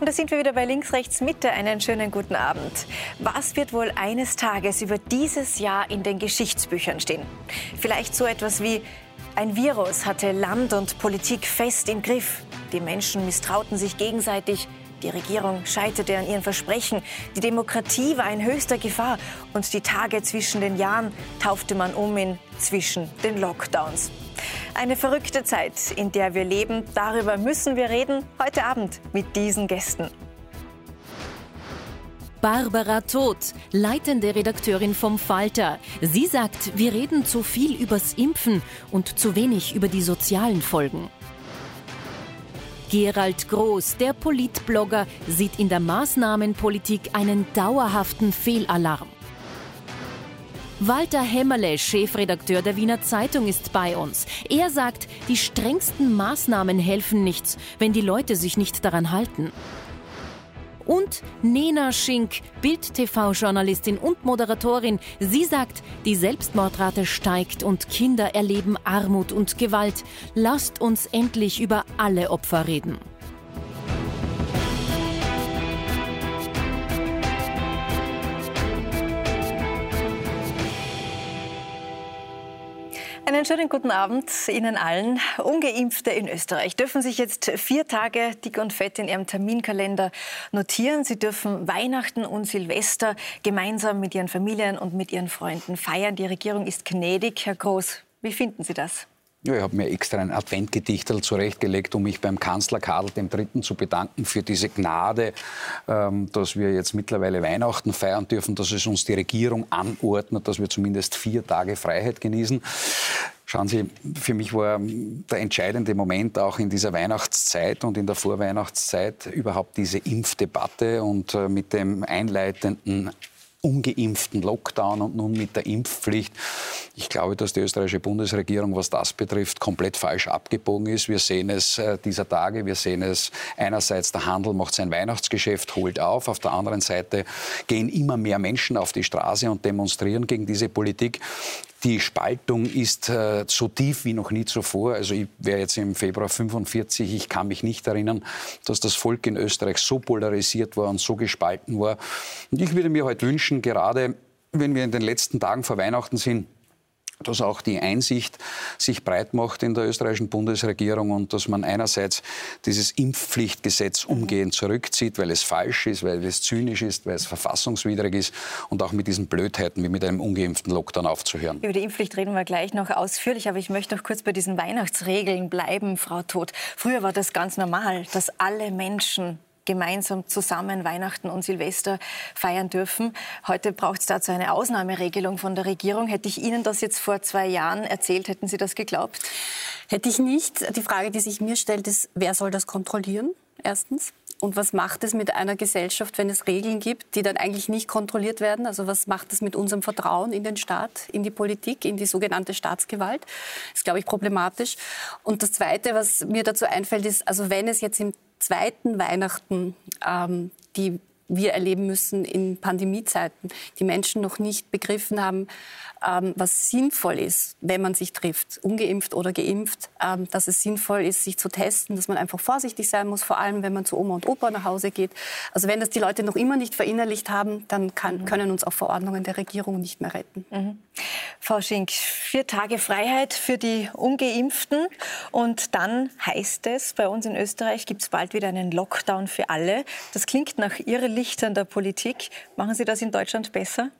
Und da sind wir wieder bei Links, Rechts, Mitte. Einen schönen guten Abend. Was wird wohl eines Tages über dieses Jahr in den Geschichtsbüchern stehen? Vielleicht so etwas wie ein Virus hatte Land und Politik fest im Griff. Die Menschen misstrauten sich gegenseitig. Die Regierung scheiterte an ihren Versprechen. Die Demokratie war in höchster Gefahr. Und die Tage zwischen den Jahren taufte man um in zwischen den Lockdowns. Eine verrückte Zeit, in der wir leben. Darüber müssen wir reden heute Abend mit diesen Gästen. Barbara Todt, leitende Redakteurin vom Falter. Sie sagt, wir reden zu viel übers Impfen und zu wenig über die sozialen Folgen. Gerald Groß, der Politblogger, sieht in der Maßnahmenpolitik einen dauerhaften Fehlalarm. Walter Hämmerle, Chefredakteur der Wiener Zeitung, ist bei uns. Er sagt, die strengsten Maßnahmen helfen nichts, wenn die Leute sich nicht daran halten. Und Nena Schink, Bild-TV-Journalistin und Moderatorin. Sie sagt, die Selbstmordrate steigt und Kinder erleben Armut und Gewalt. Lasst uns endlich über alle Opfer reden. Einen schönen guten Abend Ihnen allen. Ungeimpfte in Österreich dürfen sich jetzt vier Tage dick und fett in ihrem Terminkalender notieren. Sie dürfen Weihnachten und Silvester gemeinsam mit ihren Familien und mit ihren Freunden feiern. Die Regierung ist gnädig. Herr Groß, wie finden Sie das? Ja, ich habe mir extra ein Adventgedichtel zurechtgelegt, um mich beim Kanzler Karl III. zu bedanken für diese Gnade, ähm, dass wir jetzt mittlerweile Weihnachten feiern dürfen, dass es uns die Regierung anordnet, dass wir zumindest vier Tage Freiheit genießen. Schauen Sie, für mich war der entscheidende Moment auch in dieser Weihnachtszeit und in der Vorweihnachtszeit überhaupt diese Impfdebatte und äh, mit dem einleitenden ungeimpften Lockdown und nun mit der Impfpflicht. Ich glaube, dass die österreichische Bundesregierung, was das betrifft, komplett falsch abgebogen ist. Wir sehen es äh, dieser Tage. Wir sehen es einerseits, der Handel macht sein Weihnachtsgeschäft, holt auf. Auf der anderen Seite gehen immer mehr Menschen auf die Straße und demonstrieren gegen diese Politik. Die Spaltung ist äh, so tief wie noch nie zuvor. Also ich wäre jetzt im Februar 45. Ich kann mich nicht erinnern, dass das Volk in Österreich so polarisiert war und so gespalten war. Und ich würde mir heute wünschen, gerade wenn wir in den letzten Tagen vor Weihnachten sind, dass auch die Einsicht sich breit macht in der österreichischen Bundesregierung und dass man einerseits dieses Impfpflichtgesetz umgehend zurückzieht, weil es falsch ist, weil es zynisch ist, weil es verfassungswidrig ist und auch mit diesen Blödheiten wie mit einem ungeimpften Lockdown aufzuhören. Über die Impfpflicht reden wir gleich noch ausführlich, aber ich möchte noch kurz bei diesen Weihnachtsregeln bleiben, Frau Todt. Früher war das ganz normal, dass alle Menschen gemeinsam zusammen Weihnachten und Silvester feiern dürfen. Heute braucht es dazu eine Ausnahmeregelung von der Regierung. Hätte ich Ihnen das jetzt vor zwei Jahren erzählt, hätten Sie das geglaubt? Hätte ich nicht. Die Frage, die sich mir stellt, ist, wer soll das kontrollieren? Erstens. Und was macht es mit einer Gesellschaft, wenn es Regeln gibt, die dann eigentlich nicht kontrolliert werden? Also was macht es mit unserem Vertrauen in den Staat, in die Politik, in die sogenannte Staatsgewalt? Das ist, glaube ich, problematisch. Und das Zweite, was mir dazu einfällt, ist, also wenn es jetzt im zweiten Weihnachten, ähm, die wir erleben müssen in Pandemiezeiten, die Menschen noch nicht begriffen haben, ähm, was sinnvoll ist, wenn man sich trifft, ungeimpft oder geimpft, ähm, dass es sinnvoll ist, sich zu testen, dass man einfach vorsichtig sein muss, vor allem wenn man zu Oma und Opa nach Hause geht. Also wenn das die Leute noch immer nicht verinnerlicht haben, dann kann, mhm. können uns auch Verordnungen der Regierung nicht mehr retten. Mhm. Frau Schink, vier Tage Freiheit für die Ungeimpften und dann heißt es, bei uns in Österreich gibt es bald wieder einen Lockdown für alle. Das klingt nach Irrelichtern der Politik. Machen Sie das in Deutschland besser?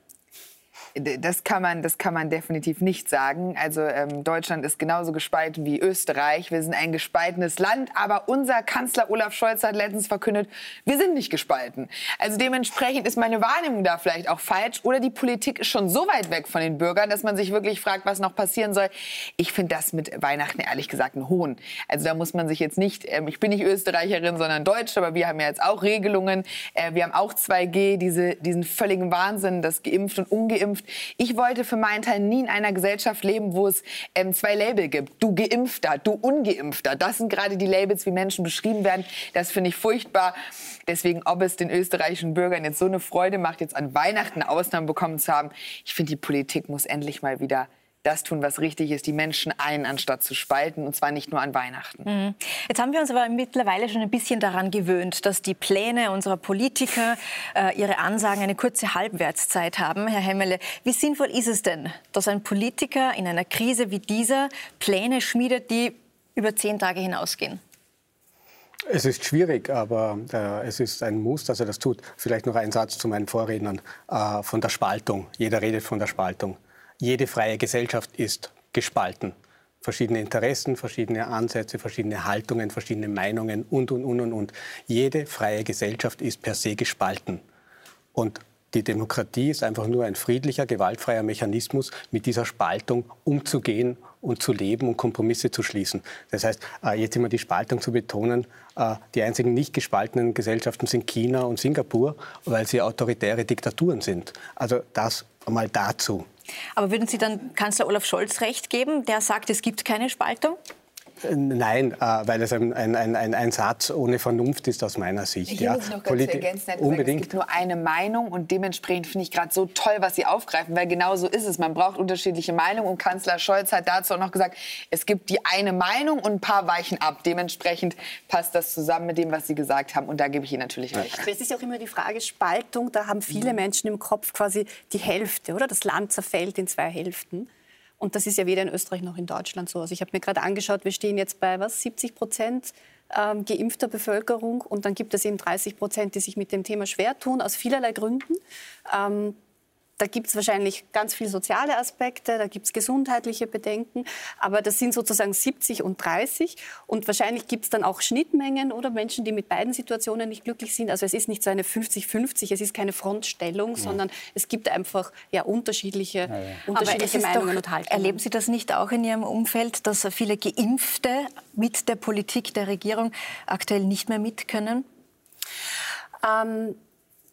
Das kann man, das kann man definitiv nicht sagen. Also ähm, Deutschland ist genauso gespalten wie Österreich. Wir sind ein gespaltenes Land, aber unser Kanzler Olaf Scholz hat letztens verkündet, wir sind nicht gespalten. Also dementsprechend ist meine Wahrnehmung da vielleicht auch falsch oder die Politik ist schon so weit weg von den Bürgern, dass man sich wirklich fragt, was noch passieren soll. Ich finde das mit Weihnachten ehrlich gesagt ein Hohn. Also da muss man sich jetzt nicht, ähm, ich bin nicht Österreicherin, sondern Deutsche, aber wir haben ja jetzt auch Regelungen. Äh, wir haben auch 2G, diese, diesen völligen Wahnsinn, dass geimpft und ungeimpft Zukunft. Ich wollte für meinen Teil nie in einer Gesellschaft leben, wo es ähm, zwei Label gibt. Du Geimpfter, du Ungeimpfter. Das sind gerade die Labels, wie Menschen beschrieben werden. Das finde ich furchtbar. Deswegen, ob es den österreichischen Bürgern jetzt so eine Freude macht, jetzt an Weihnachten Ausnahmen bekommen zu haben, ich finde, die Politik muss endlich mal wieder das tun, was richtig ist, die Menschen ein, anstatt zu spalten, und zwar nicht nur an Weihnachten. Mhm. Jetzt haben wir uns aber mittlerweile schon ein bisschen daran gewöhnt, dass die Pläne unserer Politiker, äh, ihre Ansagen eine kurze Halbwertszeit haben. Herr Hemmele, wie sinnvoll ist es denn, dass ein Politiker in einer Krise wie dieser Pläne schmiedet, die über zehn Tage hinausgehen? Es ist schwierig, aber äh, es ist ein Muss, dass er das tut. Vielleicht noch ein Satz zu meinen Vorrednern äh, von der Spaltung. Jeder redet von der Spaltung. Jede freie Gesellschaft ist gespalten. Verschiedene Interessen, verschiedene Ansätze, verschiedene Haltungen, verschiedene Meinungen und, und, und, und, und. Jede freie Gesellschaft ist per se gespalten. Und die Demokratie ist einfach nur ein friedlicher, gewaltfreier Mechanismus, mit dieser Spaltung umzugehen und zu leben und Kompromisse zu schließen. Das heißt, äh, jetzt immer die Spaltung zu betonen, äh, die einzigen nicht gespaltenen Gesellschaften sind China und Singapur, weil sie autoritäre Diktaturen sind. Also das einmal dazu. Aber würden Sie dann Kanzler Olaf Scholz recht geben, der sagt, es gibt keine Spaltung? Nein, äh, weil es ein, ein, ein, ein, Satz ohne Vernunft ist aus meiner Sicht. Hier ja. muss ich noch ganz ergänzen, unbedingt. es gibt nur eine Meinung und dementsprechend finde ich gerade so toll, was Sie aufgreifen, weil genau so ist es. Man braucht unterschiedliche Meinungen und Kanzler Scholz hat dazu auch noch gesagt, es gibt die eine Meinung und ein paar weichen ab. Dementsprechend passt das zusammen mit dem, was Sie gesagt haben und da gebe ich Ihnen natürlich recht. Es ist auch immer die Frage Spaltung, da haben viele mhm. Menschen im Kopf quasi die Hälfte, oder? Das Land zerfällt in zwei Hälften. Und das ist ja weder in Österreich noch in Deutschland so. Also ich habe mir gerade angeschaut, wir stehen jetzt bei was 70 Prozent ähm, geimpfter Bevölkerung und dann gibt es eben 30 Prozent, die sich mit dem Thema schwer tun aus vielerlei Gründen. Ähm, da gibt es wahrscheinlich ganz viele soziale Aspekte, da gibt es gesundheitliche Bedenken, aber das sind sozusagen 70 und 30 und wahrscheinlich gibt es dann auch Schnittmengen oder Menschen, die mit beiden Situationen nicht glücklich sind. Also es ist nicht so eine 50-50, es ist keine Frontstellung, ja. sondern es gibt einfach ja, unterschiedliche, ja, ja. unterschiedliche Meinungen und Haltungen. Erleben Sie das nicht auch in Ihrem Umfeld, dass viele Geimpfte mit der Politik der Regierung aktuell nicht mehr mit können? Ähm,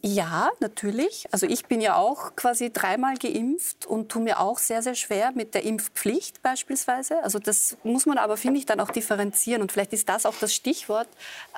ja, natürlich. Also ich bin ja auch quasi dreimal geimpft und tue mir auch sehr, sehr schwer mit der Impfpflicht beispielsweise. Also das muss man aber, finde ich, dann auch differenzieren. Und vielleicht ist das auch das Stichwort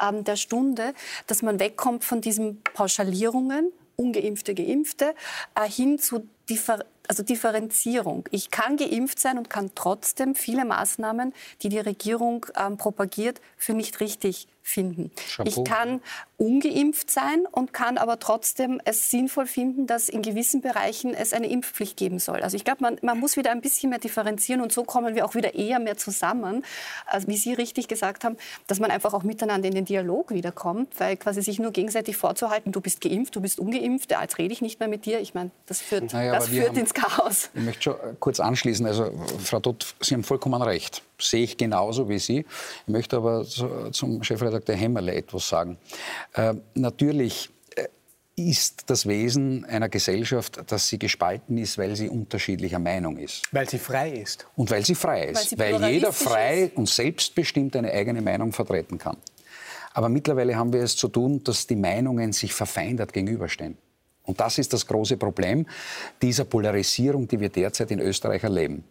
ähm, der Stunde, dass man wegkommt von diesen Pauschalierungen, ungeimpfte, geimpfte, äh, hin zu differ also Differenzierung. Ich kann geimpft sein und kann trotzdem viele Maßnahmen, die die Regierung ähm, propagiert, für nicht richtig finden. Chapeau. Ich kann ungeimpft sein und kann aber trotzdem es sinnvoll finden, dass in gewissen Bereichen es eine Impfpflicht geben soll. Also ich glaube, man, man, muss wieder ein bisschen mehr differenzieren und so kommen wir auch wieder eher mehr zusammen, also wie Sie richtig gesagt haben, dass man einfach auch miteinander in den Dialog wiederkommt, weil quasi sich nur gegenseitig vorzuhalten, du bist geimpft, du bist ungeimpft, ja, jetzt rede ich nicht mehr mit dir. Ich meine, das führt, naja, das führt ins Chaos. Ich möchte schon kurz anschließen. Also Frau Dott, Sie haben vollkommen recht sehe ich genauso wie Sie. Ich möchte aber zum Chefredakteur Hemmerle etwas sagen. Äh, natürlich äh, ist das Wesen einer Gesellschaft, dass sie gespalten ist, weil sie unterschiedlicher Meinung ist. Weil sie frei ist. Und weil sie frei ist. Weil, weil jeder frei ist. und selbstbestimmt eine eigene Meinung vertreten kann. Aber mittlerweile haben wir es zu tun, dass die Meinungen sich verfeindet gegenüberstehen. Und das ist das große Problem dieser Polarisierung, die wir derzeit in Österreich erleben.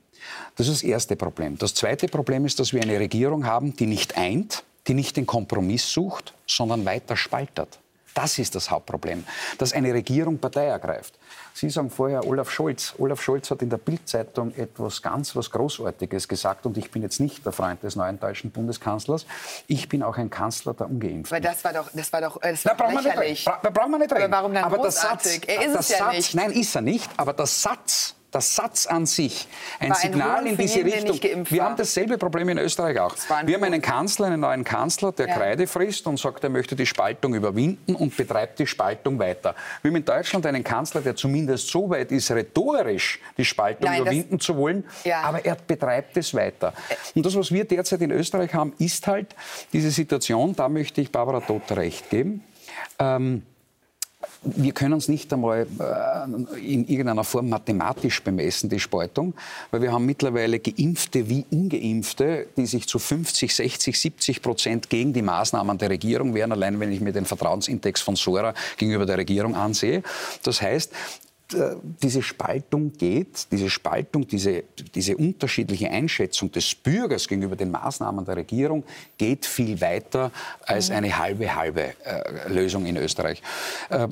Das ist das erste Problem. Das zweite Problem ist, dass wir eine Regierung haben, die nicht eint, die nicht den Kompromiss sucht, sondern weiter spaltet. Das ist das Hauptproblem, dass eine Regierung Partei ergreift. Sie sagen vorher Olaf Scholz. Olaf Scholz hat in der Bildzeitung etwas ganz was Großartiges gesagt und ich bin jetzt nicht der Freund des neuen deutschen Bundeskanzlers. Ich bin auch ein Kanzler der Ungeimpften. Aber das war doch, das war doch, das war da brauchen lächerlich. Wir nicht, da brauchen wir nicht reden. Aber warum dann aber großartig? Der Satz, er ist es ja Satz, nicht. Nein, ist er nicht. Aber der Satz der Satz an sich, ein, ein Signal in diese jeden, Richtung. Wir haben dasselbe Problem in Österreich auch. Wir haben einen Kanzler, einen neuen Kanzler, der ja. Kreide frisst und sagt, er möchte die Spaltung überwinden und betreibt die Spaltung weiter. Wir haben in Deutschland einen Kanzler, der zumindest so weit ist, rhetorisch die Spaltung Nein, überwinden zu wollen, ja. aber er betreibt es weiter. Und das, was wir derzeit in Österreich haben, ist halt diese Situation, da möchte ich Barbara Todt recht geben. Ähm, wir können uns nicht einmal äh, in irgendeiner Form mathematisch bemessen, die Spaltung, weil wir haben mittlerweile Geimpfte wie Ungeimpfte, die sich zu 50, 60, 70 Prozent gegen die Maßnahmen der Regierung wehren, allein wenn ich mir den Vertrauensindex von Sora gegenüber der Regierung ansehe. Das heißt, diese Spaltung geht, diese Spaltung, diese, diese unterschiedliche Einschätzung des Bürgers gegenüber den Maßnahmen der Regierung geht viel weiter als mhm. eine halbe, halbe äh, Lösung in Österreich. Äh,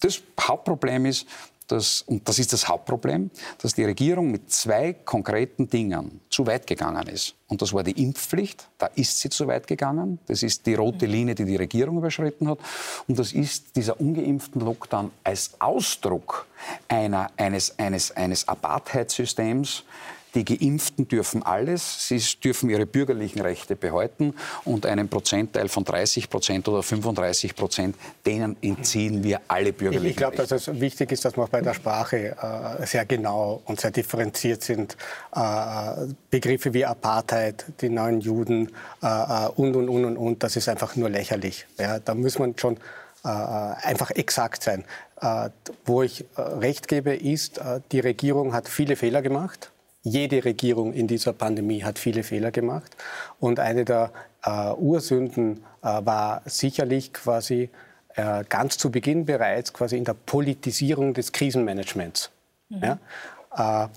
das Hauptproblem ist, dass, und das ist das Hauptproblem, dass die Regierung mit zwei konkreten Dingen zu weit gegangen ist. Und das war die Impfpflicht, da ist sie zu weit gegangen. Das ist die rote Linie, die die Regierung überschritten hat. Und das ist dieser ungeimpften Lockdown als Ausdruck einer, eines, eines, eines Apartheid-Systems, die Geimpften dürfen alles, sie dürfen ihre bürgerlichen Rechte behalten und einen Prozentteil von 30 Prozent oder 35 Prozent, denen entziehen wir alle bürgerlichen Rechte. Ich glaube, dass es wichtig ist, dass wir auch bei der Sprache äh, sehr genau und sehr differenziert sind. Äh, Begriffe wie Apartheid, die neuen Juden äh, äh und, und, und, und, und, das ist einfach nur lächerlich. Ja, da muss man schon äh, einfach exakt sein. Äh, wo ich recht gebe, ist, die Regierung hat viele Fehler gemacht jede Regierung in dieser Pandemie hat viele Fehler gemacht. Und eine der äh, Ursünden äh, war sicherlich quasi äh, ganz zu Beginn bereits quasi in der Politisierung des Krisenmanagements. Mhm. Ja? Äh,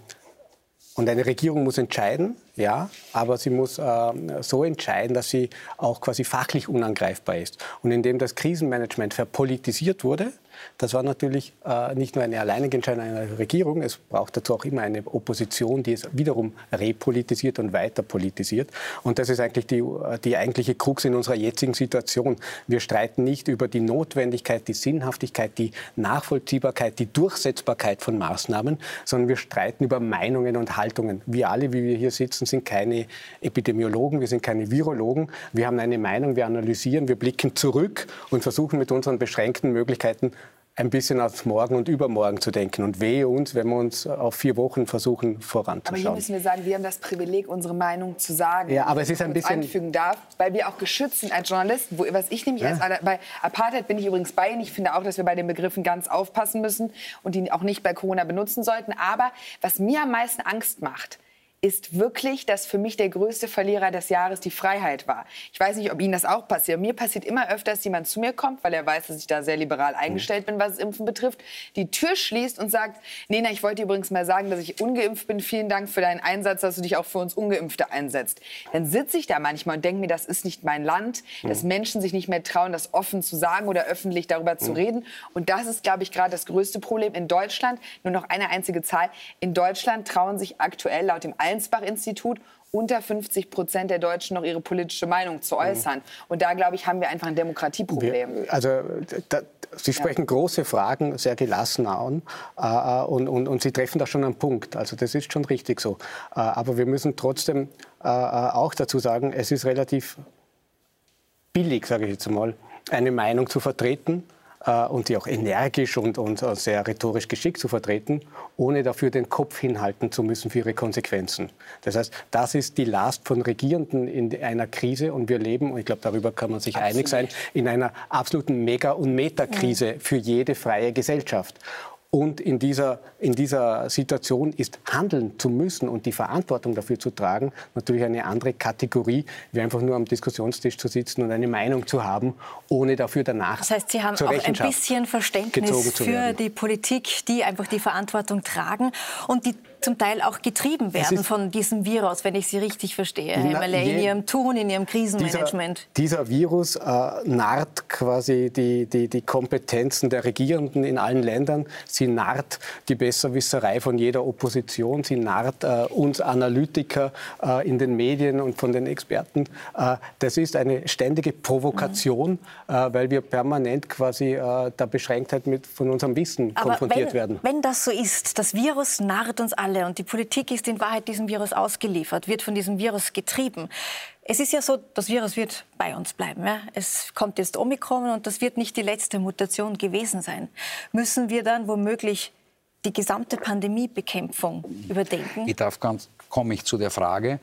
und eine Regierung muss entscheiden, ja, aber sie muss äh, so entscheiden, dass sie auch quasi fachlich unangreifbar ist. Und indem das Krisenmanagement verpolitisiert wurde, das war natürlich äh, nicht nur eine alleinige Entscheidung einer Regierung, es braucht dazu auch immer eine Opposition, die es wiederum repolitisiert und weiter politisiert. Und das ist eigentlich die, die eigentliche Krux in unserer jetzigen Situation. Wir streiten nicht über die Notwendigkeit, die Sinnhaftigkeit, die Nachvollziehbarkeit, die Durchsetzbarkeit von Maßnahmen, sondern wir streiten über Meinungen und Haltungen. Wir alle, wie wir hier sitzen, sind keine Epidemiologen, wir sind keine Virologen. Wir haben eine Meinung, wir analysieren, wir blicken zurück und versuchen mit unseren beschränkten Möglichkeiten ein bisschen auf morgen und übermorgen zu denken. Und wehe uns, wenn wir uns auf vier Wochen versuchen voranzuschauen. Aber hier müssen wir sagen, wir haben das Privileg, unsere Meinung zu sagen. Ja, aber es ist ein bisschen... anfügen darf, weil wir auch geschützt sind als Journalisten. Wo, was ich nämlich ja. als... Bei Apartheid bin ich übrigens bei Ihnen. Ich finde auch, dass wir bei den Begriffen ganz aufpassen müssen und die auch nicht bei Corona benutzen sollten. Aber was mir am meisten Angst macht, ist wirklich, dass für mich der größte Verlierer des Jahres die Freiheit war. Ich weiß nicht, ob Ihnen das auch passiert. Mir passiert immer öfter, dass jemand zu mir kommt, weil er weiß, dass ich da sehr liberal eingestellt bin, was das Impfen betrifft, die Tür schließt und sagt, Nena, ich wollte übrigens mal sagen, dass ich ungeimpft bin. Vielen Dank für deinen Einsatz, dass du dich auch für uns Ungeimpfte einsetzt. Dann sitze ich da manchmal und denke mir, das ist nicht mein Land, dass Menschen sich nicht mehr trauen, das offen zu sagen oder öffentlich darüber zu reden. Und das ist, glaube ich, gerade das größte Problem in Deutschland. Nur noch eine einzige Zahl. In Deutschland trauen sich aktuell laut dem Allensbach-Institut unter 50 Prozent der Deutschen noch ihre politische Meinung zu äußern. Mhm. Und da, glaube ich, haben wir einfach ein Demokratieproblem. Wir, also, da, Sie sprechen ja. große Fragen sehr gelassen an äh, äh, und, und, und, Sie treffen da schon einen Punkt. Also das ist schon richtig so. Äh, aber wir müssen trotzdem äh, äh auch dazu sagen, es ist relativ billig, sage ich jetzt mal, eine Meinung zu vertreten äh, und die auch energisch und, und sehr rhetorisch geschickt zu vertreten, ohne dafür den Kopf hinhalten zu müssen für ihre Konsequenzen. Das heißt, das ist die Last von Regierenden in einer Krise und wir leben, und ich glaube, darüber kann man sich Absolut. einig sein, in einer absoluten Mega- und Metakrise für jede freie Gesellschaft. Und in dieser, in dieser Situation ist handeln zu müssen und die Verantwortung dafür zu tragen natürlich eine andere Kategorie, wie einfach nur am Diskussionstisch zu sitzen und eine Meinung zu haben, ohne dafür danach Das heißt, Sie haben auch ein bisschen Verständnis für die Politik, die einfach die Verantwortung tragen. Und die zum Teil auch getrieben werden von diesem Virus, wenn ich Sie richtig verstehe, Herr Hemmerle, in Ihrem Tun, in Ihrem Krisenmanagement. Dieser, dieser Virus äh, narrt quasi die, die, die Kompetenzen der Regierenden in allen Ländern. Sie narrt die Besserwisserei von jeder Opposition. Sie narrt äh, uns Analytiker äh, in den Medien und von den Experten. Äh, das ist eine ständige Provokation, mhm. Äh, weil wir permanent quasi äh, der Beschränktheit mit, von unserem Wissen Aber konfrontiert wenn, werden. Wenn das so ist, das Virus narrt uns alle, alle. Und die Politik ist in Wahrheit diesem Virus ausgeliefert, wird von diesem Virus getrieben. Es ist ja so, das Virus wird bei uns bleiben. Ja? Es kommt jetzt Omikron und das wird nicht die letzte Mutation gewesen sein. Müssen wir dann womöglich die gesamte Pandemiebekämpfung überdenken? Ich darf ganz komme ich zu der Frage,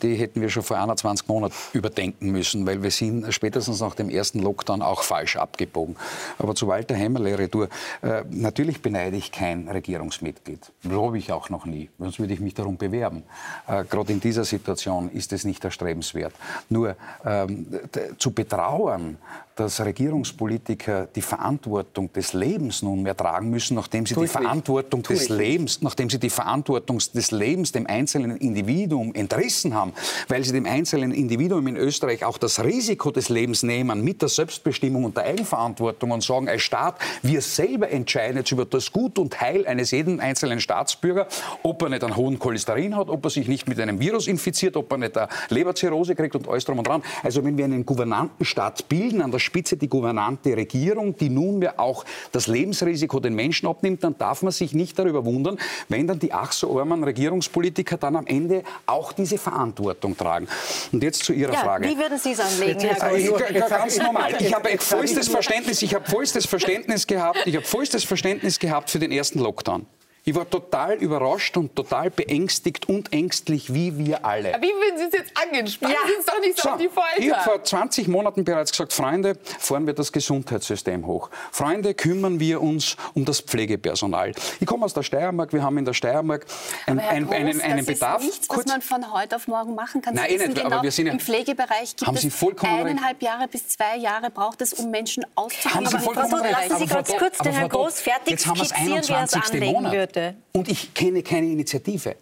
die hätten wir schon vor 21 Monaten überdenken müssen, weil wir sind spätestens nach dem ersten Lockdown auch falsch abgebogen. Aber zu Walter Hemmerle Retour. Äh, natürlich beneide ich kein Regierungsmitglied. Glaube ich auch noch nie. Sonst würde ich mich darum bewerben. Äh, Gerade in dieser Situation ist es nicht erstrebenswert. Nur ähm, zu betrauern, dass Regierungspolitiker die Verantwortung des Lebens nunmehr tragen müssen, nachdem sie die Verantwortung des Lebens, nachdem sie die Verantwortung des Lebens dem einzelnen Individuum entrissen haben, weil sie dem einzelnen Individuum in Österreich auch das Risiko des Lebens nehmen mit der Selbstbestimmung und der Eigenverantwortung und sagen, als Staat, wir selber entscheiden jetzt über das Gut und Heil eines jeden einzelnen Staatsbürger, ob er nicht einen hohen Cholesterin hat, ob er sich nicht mit einem Virus infiziert, ob er nicht eine Leberzirrhose kriegt und alles drum und dran. Also wenn wir einen Gouvernantenstaat bilden, an der Spitze die gouvernante Regierung, die nunmehr auch das Lebensrisiko den Menschen abnimmt, dann darf man sich nicht darüber wundern, wenn dann die ach so armen Regierungspolitiker dann am Ende auch diese Verantwortung tragen. Und jetzt zu Ihrer ja, Frage. Wie würden Sie es anlegen, Herr ich, ich, Ganz normal. Ich habe vollstes Verständnis, ich habe vollstes Verständnis gehabt, ich habe vollstes Verständnis gehabt für den ersten Lockdown. Ich war total überrascht und total beängstigt und ängstlich, wie wir alle. Wie würden Sie es jetzt angehen? Spannen ja. Sie doch nicht so, so auf die Folter. Ich habe vor 20 Monaten bereits gesagt, Freunde, fahren wir das Gesundheitssystem hoch. Freunde, kümmern wir uns um das Pflegepersonal. Ich komme aus der Steiermark, wir haben in der Steiermark ein, ein, Groß, einen, einen das Bedarf. Das ist nichts, was man von heute auf morgen machen kann. Sie Nein, eh nicht, genau, aber wir sind ja, im Pflegebereich gibt haben Sie vollkommen eineinhalb Jahre bis zwei Jahre braucht es, um Menschen auszubilden. Haben Sie vollkommen recht. Lassen Sie ganz kurz den Herrn Groß fertig skizzieren, wie er es anlegen Monat. würde. Und ich kenne keine Initiative.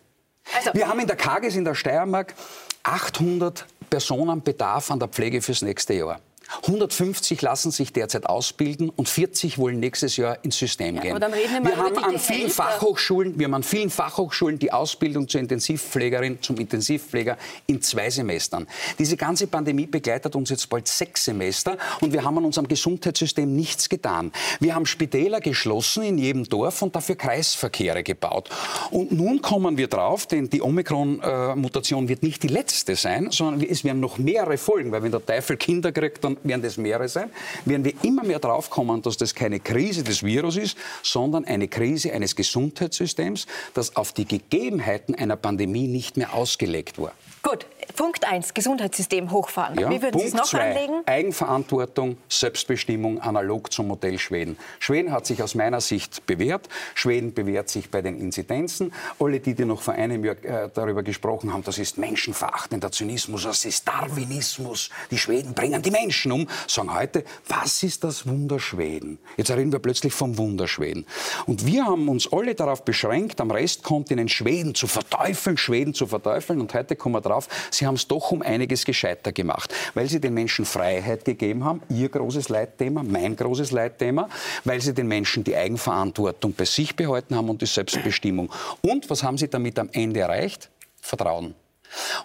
Also. Wir haben in der Kages in der Steiermark 800 Personen Bedarf an der Pflege fürs nächste Jahr. 150 lassen sich derzeit ausbilden und 40 wollen nächstes Jahr ins System ja, gehen. wir, wir haben an vielen Fachhochschulen, wir haben an vielen Fachhochschulen die Ausbildung zur Intensivpflegerin, zum Intensivpfleger in zwei Semestern. Diese ganze Pandemie begleitet uns jetzt bald sechs Semester und wir haben an unserem Gesundheitssystem nichts getan. Wir haben Spitäler geschlossen in jedem Dorf und dafür Kreisverkehre gebaut. Und nun kommen wir drauf, denn die Omikron-Mutation wird nicht die letzte sein, sondern es werden noch mehrere folgen, weil wenn der Teufel Kinder kriegt, dann werden das mehrere sein, werden wir immer mehr drauf kommen, dass das keine Krise des Virus ist, sondern eine Krise eines Gesundheitssystems, das auf die Gegebenheiten einer Pandemie nicht mehr ausgelegt war. Gut, Punkt 1, Gesundheitssystem hochfahren. Ja, Wie würden Sie es noch zwei, anlegen? Eigenverantwortung, Selbstbestimmung, analog zum Modell Schweden. Schweden hat sich aus meiner Sicht bewährt. Schweden bewährt sich bei den Inzidenzen. Alle, die, die noch vor einem Jahr äh, darüber gesprochen haben, das ist menschenverachtender Zynismus, das ist Darwinismus. Die Schweden bringen die Menschen um, sagen heute, was ist das Wunder Schweden? Jetzt reden wir plötzlich vom Wunder Schweden. Und wir haben uns alle darauf beschränkt, am Restkontinent Schweden zu verteufeln, Schweden zu verteufeln. Und heute kommen wir drauf, sie haben es doch um einiges gescheiter gemacht, weil sie den Menschen Freiheit gegeben haben, ihr großes Leitthema, mein großes Leitthema, weil sie den Menschen die Eigenverantwortung bei sich behalten haben und die Selbstbestimmung. Und was haben sie damit am Ende erreicht? Vertrauen.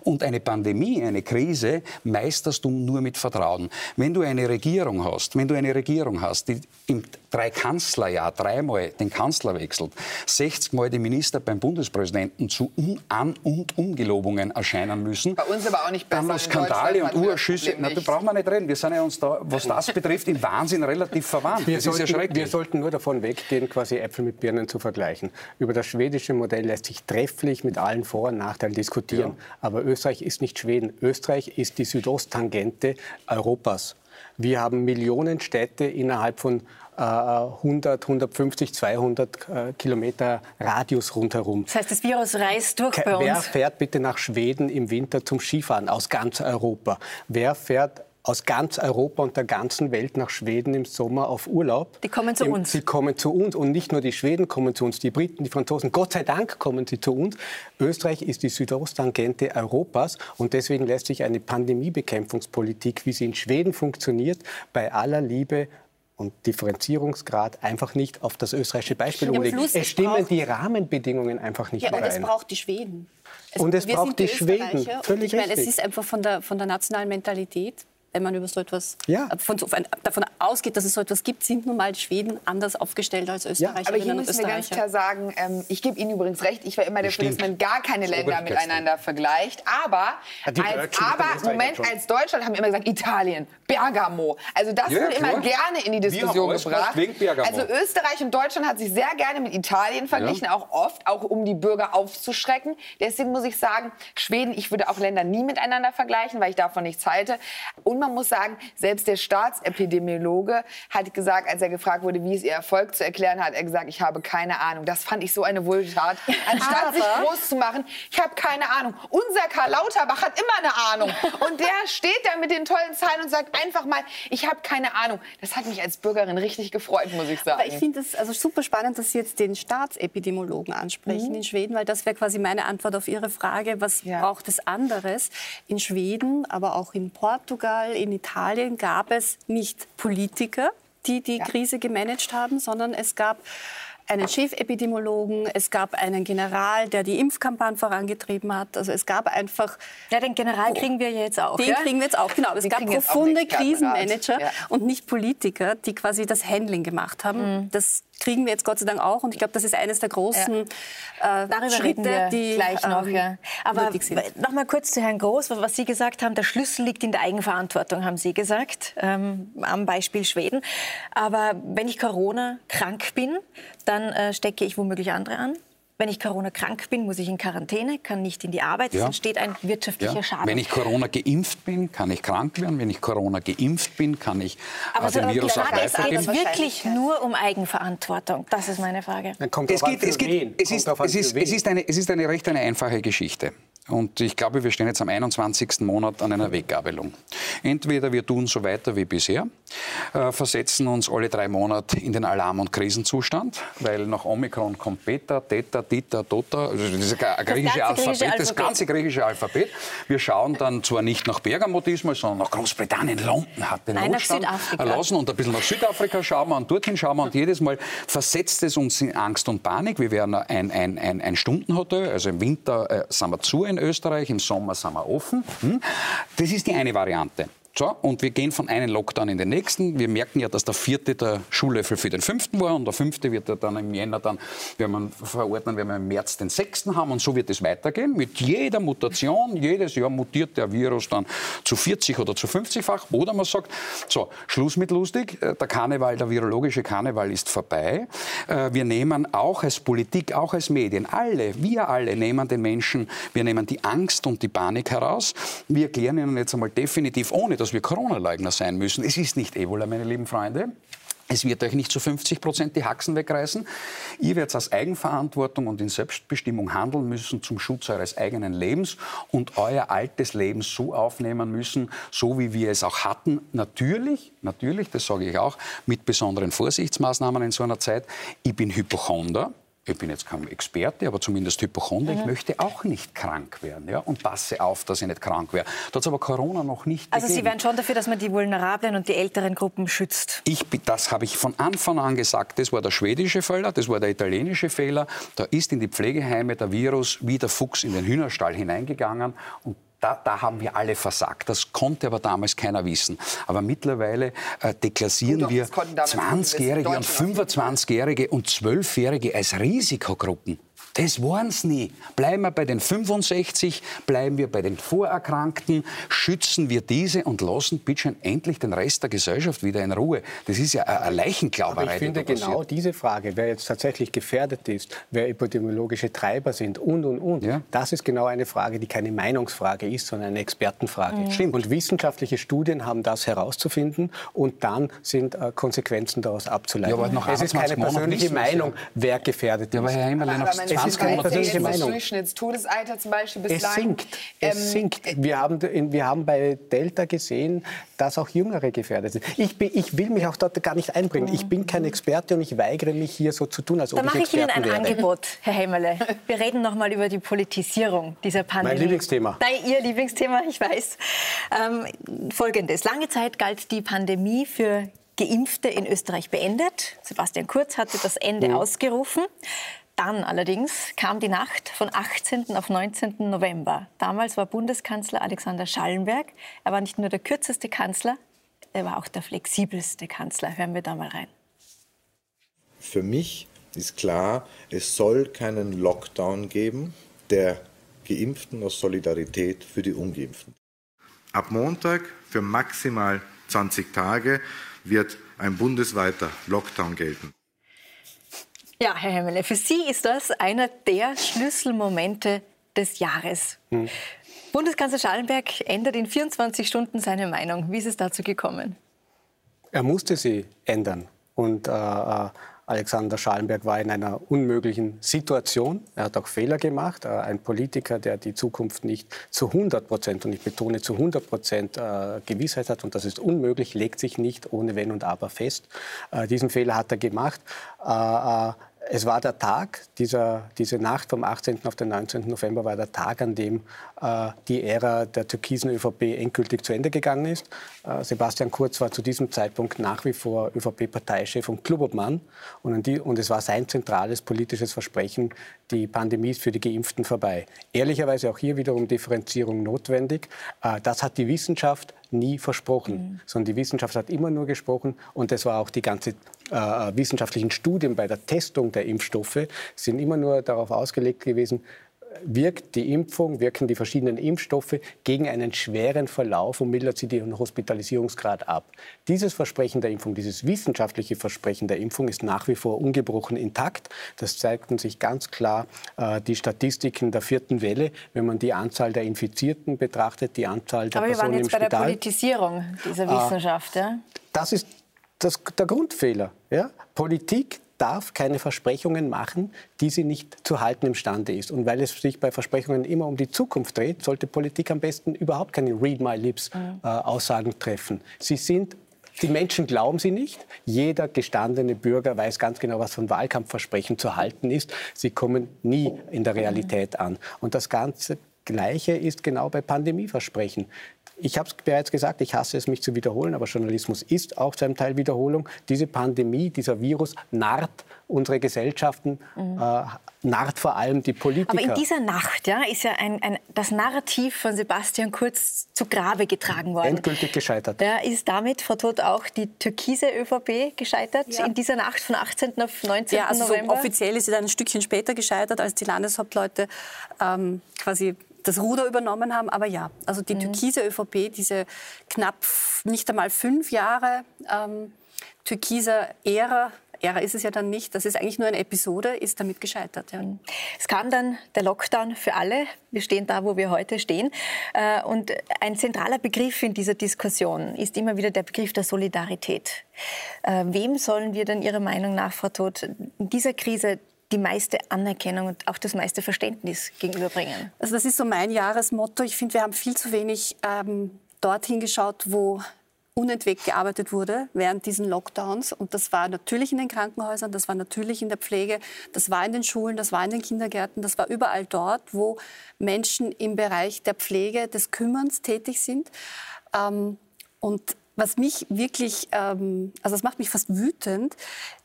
Und eine Pandemie, eine Krise meisterst du nur mit Vertrauen. Wenn du eine Regierung hast, wenn du eine Regierung hast, die im Drei-Kanzlerjahr dreimal den Kanzler wechselt, 60 Mal die Minister beim Bundespräsidenten zu An- und Umgelobungen erscheinen müssen. Bei uns aber auch nicht besser. Dann noch Skandale und Urschüsse. Na, da brauchen wir nicht reden. Wir sind ja uns da, was das betrifft, im Wahnsinn relativ verwandt. Wir, das sollten, ist ja schrecklich. wir sollten nur davon weggehen, quasi Äpfel mit Birnen zu vergleichen. Über das schwedische Modell lässt sich trefflich mit allen Vor- und Nachteilen diskutieren. Ja. Aber Österreich ist nicht Schweden. Österreich ist die Südosttangente Europas. Wir haben Millionen Städte innerhalb von 100, 150, 200 Kilometer Radius rundherum. Das heißt, das Virus reist durch bei uns. Wer fährt bitte nach Schweden im Winter zum Skifahren aus ganz Europa? Wer fährt aus ganz Europa und der ganzen Welt nach Schweden im Sommer auf Urlaub. Die kommen zu uns. Sie kommen zu uns und nicht nur die Schweden kommen zu uns, die Briten, die Franzosen. Gott sei Dank kommen sie zu uns. Österreich ist die Südosttangente Europas und deswegen lässt sich eine Pandemiebekämpfungspolitik, wie sie in Schweden funktioniert, bei aller Liebe und Differenzierungsgrad einfach nicht auf das österreichische Beispiel ja, umlegen. Es stimmen die Rahmenbedingungen einfach nicht ja, aber das braucht die Schweden. Es, und es braucht die, die Schweden. Völlig ich meine, es ist einfach von der, von der nationalen Mentalität wenn man über so etwas ja. von, davon ausgeht, dass es so etwas gibt, sind nun mal Schweden anders aufgestellt als Österreicher. Ja, aber hier müssen wir ganz klar sagen, ähm, ich gebe Ihnen übrigens recht, ich war immer dafür, dass man gar keine Länder miteinander vergleicht. Aber, als, aber Moment, als Deutschland haben wir immer gesagt, Italien, Bergamo. Also das ja, wurde immer gerne in die Diskussion gebracht. Also Österreich und Deutschland hat sich sehr gerne mit Italien verglichen, ja. auch oft, auch um die Bürger aufzuschrecken. Deswegen muss ich sagen, Schweden, ich würde auch Länder nie miteinander vergleichen, weil ich davon nichts halte. Und man muss sagen, selbst der Staatsepidemiologe hat gesagt, als er gefragt wurde, wie es ihr Erfolg zu erklären hat, er gesagt, ich habe keine Ahnung. Das fand ich so eine Wohltat. Anstatt sich groß zu machen, ich habe keine Ahnung. Unser Karl Lauterbach hat immer eine Ahnung. Und der steht da mit den tollen Zahlen und sagt einfach mal, ich habe keine Ahnung. Das hat mich als Bürgerin richtig gefreut, muss ich sagen. Aber ich finde es also super spannend, dass Sie jetzt den Staatsepidemiologen ansprechen mhm. in Schweden, weil das wäre quasi meine Antwort auf Ihre Frage, was ja. braucht es anderes? In Schweden, aber auch in Portugal, in Italien gab es nicht Politiker, die die ja. Krise gemanagt haben, sondern es gab einen Chefepidemiologen, es gab einen General, der die Impfkampagne vorangetrieben hat. Also es gab einfach... Ja, den General kriegen wir jetzt auch. Den ja? kriegen wir jetzt auch, genau. Es gab profunde Krisenmanager ja. und nicht Politiker, die quasi das Handling gemacht haben. Mhm. Das kriegen wir jetzt Gott sei Dank auch. Und ich glaube, das ist eines der großen ja. äh, Schritte, die gleich noch. Ähm, ja. Aber noch mal kurz zu Herrn Groß, was Sie gesagt haben. Der Schlüssel liegt in der Eigenverantwortung, haben Sie gesagt, ähm, am Beispiel Schweden. Aber wenn ich Corona krank bin, dann äh, stecke ich womöglich andere an. Wenn ich Corona krank bin, muss ich in Quarantäne, kann nicht in die Arbeit. Es ja. entsteht ein wirtschaftlicher ja. Schaden. Wenn ich Corona geimpft bin, kann ich krank werden. Wenn ich Corona geimpft bin, kann ich Aber den so Virus auch weitergeben. Es geht wirklich nur um Eigenverantwortung. Das ist meine Frage. es, geht, es, geht, es, ist, es, ist, es, ist eine, es ist eine recht eine einfache Geschichte. Und ich glaube, wir stehen jetzt am 21. Monat an einer Weggabelung. Entweder wir tun so weiter wie bisher, äh, versetzen uns alle drei Monate in den Alarm- und Krisenzustand, weil nach Omikron kommt Beta, Theta, Dita, Tota, also das, griechische Alphabet, Alphabet, das ganze griechische Alphabet. Wir schauen dann zwar nicht nach Bergamotismus, sondern nach Großbritannien. London hat den Nein, Notstand erlassen und ein bisschen nach Südafrika schauen wir und dorthin schauen wir und jedes Mal versetzt es uns in Angst und Panik. Wir werden ein, ein, ein, ein Stundenhotel, also im Winter äh, sind wir zu in Österreich, im Sommer sind wir offen. Hm? Das ist die eine Variante. So, und wir gehen von einem Lockdown in den nächsten. Wir merken ja, dass der vierte der Schullöffel für den fünften war und der fünfte wird ja dann im Jänner dann, wenn man verordnen, wenn wir im März den sechsten haben und so wird es weitergehen. Mit jeder Mutation, jedes Jahr mutiert der Virus dann zu 40 oder zu 50-fach. Oder man sagt, so, Schluss mit lustig, äh, der Karneval, der virologische Karneval ist vorbei. Äh, wir nehmen auch als Politik, auch als Medien, alle, wir alle nehmen den Menschen, wir nehmen die Angst und die Panik heraus. Wir erklären ihnen jetzt einmal definitiv, ohne dass wir Corona-Leugner sein müssen. Es ist nicht Ebola, meine lieben Freunde. Es wird euch nicht zu 50 Prozent die Haxen wegreißen. Ihr werdet aus Eigenverantwortung und in Selbstbestimmung handeln müssen zum Schutz eures eigenen Lebens und euer altes Leben so aufnehmen müssen, so wie wir es auch hatten. Natürlich, natürlich, das sage ich auch, mit besonderen Vorsichtsmaßnahmen in so einer Zeit. Ich bin Hypochonder ich bin jetzt kein Experte, aber zumindest Hypochonder, mhm. ich möchte auch nicht krank werden ja, und passe auf, dass ich nicht krank werde. Da hat aber Corona noch nicht Also gegeben. Sie wären schon dafür, dass man die vulnerablen und die älteren Gruppen schützt? Ich, das habe ich von Anfang an gesagt. Das war der schwedische Fehler, das war der italienische Fehler. Da ist in die Pflegeheime der Virus wie der Fuchs in den Hühnerstall hineingegangen und da, da, haben wir alle versagt. Das konnte aber damals keiner wissen. Aber mittlerweile äh, deklassieren wir 20-Jährige und 25-Jährige und 12-Jährige als Risikogruppen. Das waren sie nie. Bleiben wir bei den 65, bleiben wir bei den Vorerkrankten, schützen wir diese und lassen bitte endlich den Rest der Gesellschaft wieder in Ruhe. Das ist ja eine Leichenklauberei. Aber ich finde genau diese Frage, wer jetzt tatsächlich gefährdet ist, wer epidemiologische Treiber sind und, und, und, ja. das ist genau eine Frage, die keine Meinungsfrage ist, sondern eine Expertenfrage. Mhm. Stimmt. Und wissenschaftliche Studien haben das herauszufinden und dann sind äh, Konsequenzen daraus abzuleiten. Ja, aber noch es ist keine persönliche Meinung, wer gefährdet ist. Ja, aber Herr es ist keine persönliche Meinung. Das Durchschnittstodesalter zum Beispiel bislang. Es sinkt. Es ähm, sinkt. Wir haben, wir haben bei Delta gesehen, dass auch Jüngere gefährdet sind. Ich, bin, ich will mich auch dort gar nicht einbringen. Ich bin kein Experte und ich weigere mich hier so zu tun, als ob da ich Experten Da mache ich Ihnen ein wäre. Angebot, Herr Hämmerle. Wir reden noch mal über die Politisierung dieser Pandemie. Mein Lieblingsthema. Nein, Ihr Lieblingsthema, ich weiß. Ähm, Folgendes. Lange Zeit galt die Pandemie für Geimpfte in Österreich beendet. Sebastian Kurz hatte das Ende mhm. ausgerufen. Dann allerdings kam die Nacht von 18. auf 19. November. Damals war Bundeskanzler Alexander Schallenberg. Er war nicht nur der kürzeste Kanzler, er war auch der flexibelste Kanzler. Hören wir da mal rein. Für mich ist klar, es soll keinen Lockdown geben der Geimpften aus Solidarität für die Ungeimpften. Ab Montag für maximal 20 Tage wird ein bundesweiter Lockdown gelten. Ja, Herr Hemmele, für Sie ist das einer der Schlüsselmomente des Jahres. Hm. Bundeskanzler Schallenberg ändert in 24 Stunden seine Meinung. Wie ist es dazu gekommen? Er musste sie ändern. Und äh, äh Alexander Schallenberg war in einer unmöglichen Situation. Er hat auch Fehler gemacht. Äh, ein Politiker, der die Zukunft nicht zu 100 Prozent, und ich betone zu 100 Prozent äh, Gewissheit hat, und das ist unmöglich, legt sich nicht ohne Wenn und Aber fest. Diesen Fehler hat er gemacht. Es war der Tag, dieser, diese Nacht vom 18. auf den 19. November war der Tag, an dem äh, die Ära der türkisen ÖVP endgültig zu Ende gegangen ist. Äh, Sebastian Kurz war zu diesem Zeitpunkt nach wie vor ÖVP-Parteichef und Clubobmann. Und, die, und es war sein zentrales politisches Versprechen, die Pandemie ist für die Geimpften vorbei. Ehrlicherweise auch hier wiederum Differenzierung notwendig. Äh, das hat die Wissenschaft nie versprochen, mhm. sondern die Wissenschaft hat immer nur gesprochen und das war auch die ganze wissenschaftlichen Studien bei der Testung der Impfstoffe sind immer nur darauf ausgelegt gewesen, wirkt die Impfung, wirken die verschiedenen Impfstoffe gegen einen schweren Verlauf und mildert sie den Hospitalisierungsgrad ab. Dieses Versprechen der Impfung, dieses wissenschaftliche Versprechen der Impfung ist nach wie vor ungebrochen intakt. Das zeigten sich ganz klar äh, die Statistiken der vierten Welle, wenn man die Anzahl der Infizierten betrachtet, die Anzahl der Aber Personen im Spital. Aber wir waren jetzt bei der Politisierung dieser ah, Wissenschaft. Äh, ja? Das ist das, der Grundfehler. Ja? Politik darf keine Versprechungen machen, die sie nicht zu halten imstande ist. Und weil es sich bei Versprechungen immer um die Zukunft dreht, sollte Politik am besten überhaupt keine Read My Lips äh, Aussagen treffen. Sie sind die Menschen glauben sie nicht. Jeder gestandene Bürger weiß ganz genau, was von Wahlkampfversprechen zu halten ist. Sie kommen nie in der Realität an. Und das ganze Gleiche ist genau bei Pandemieversprechen. Ich habe es bereits gesagt, ich hasse es, mich zu wiederholen, aber Journalismus ist auch zu einem Teil Wiederholung. Diese Pandemie, dieser Virus narrt unsere Gesellschaften, mhm. äh, narrt vor allem die Politiker. Aber in dieser Nacht ja, ist ja ein, ein, das Narrativ von Sebastian Kurz zu Grabe getragen worden. Endgültig gescheitert. Ja, ist damit, Frau Todt, auch die türkise ÖVP gescheitert? Ja. In dieser Nacht von 18. auf 19. Ja, also November? So offiziell ist sie dann ein Stückchen später gescheitert, als die Landeshauptleute ähm, quasi das Ruder übernommen haben. Aber ja, also die mhm. türkise ÖVP, diese knapp nicht einmal fünf Jahre ähm, türkiser Ära, Ära ist es ja dann nicht, das ist eigentlich nur eine Episode, ist damit gescheitert. Ja. Mhm. Es kam dann der Lockdown für alle. Wir stehen da, wo wir heute stehen. Äh, und ein zentraler Begriff in dieser Diskussion ist immer wieder der Begriff der Solidarität. Äh, wem sollen wir denn Ihrer Meinung nach, Frau Todt, in dieser Krise die meiste Anerkennung und auch das meiste Verständnis gegenüberbringen? Also das ist so mein Jahresmotto. Ich finde, wir haben viel zu wenig ähm, dorthin geschaut, wo unentwegt gearbeitet wurde während diesen Lockdowns. Und das war natürlich in den Krankenhäusern, das war natürlich in der Pflege, das war in den Schulen, das war in den Kindergärten, das war überall dort, wo Menschen im Bereich der Pflege, des Kümmerns tätig sind. Ähm, und was mich wirklich, ähm, also das macht mich fast wütend,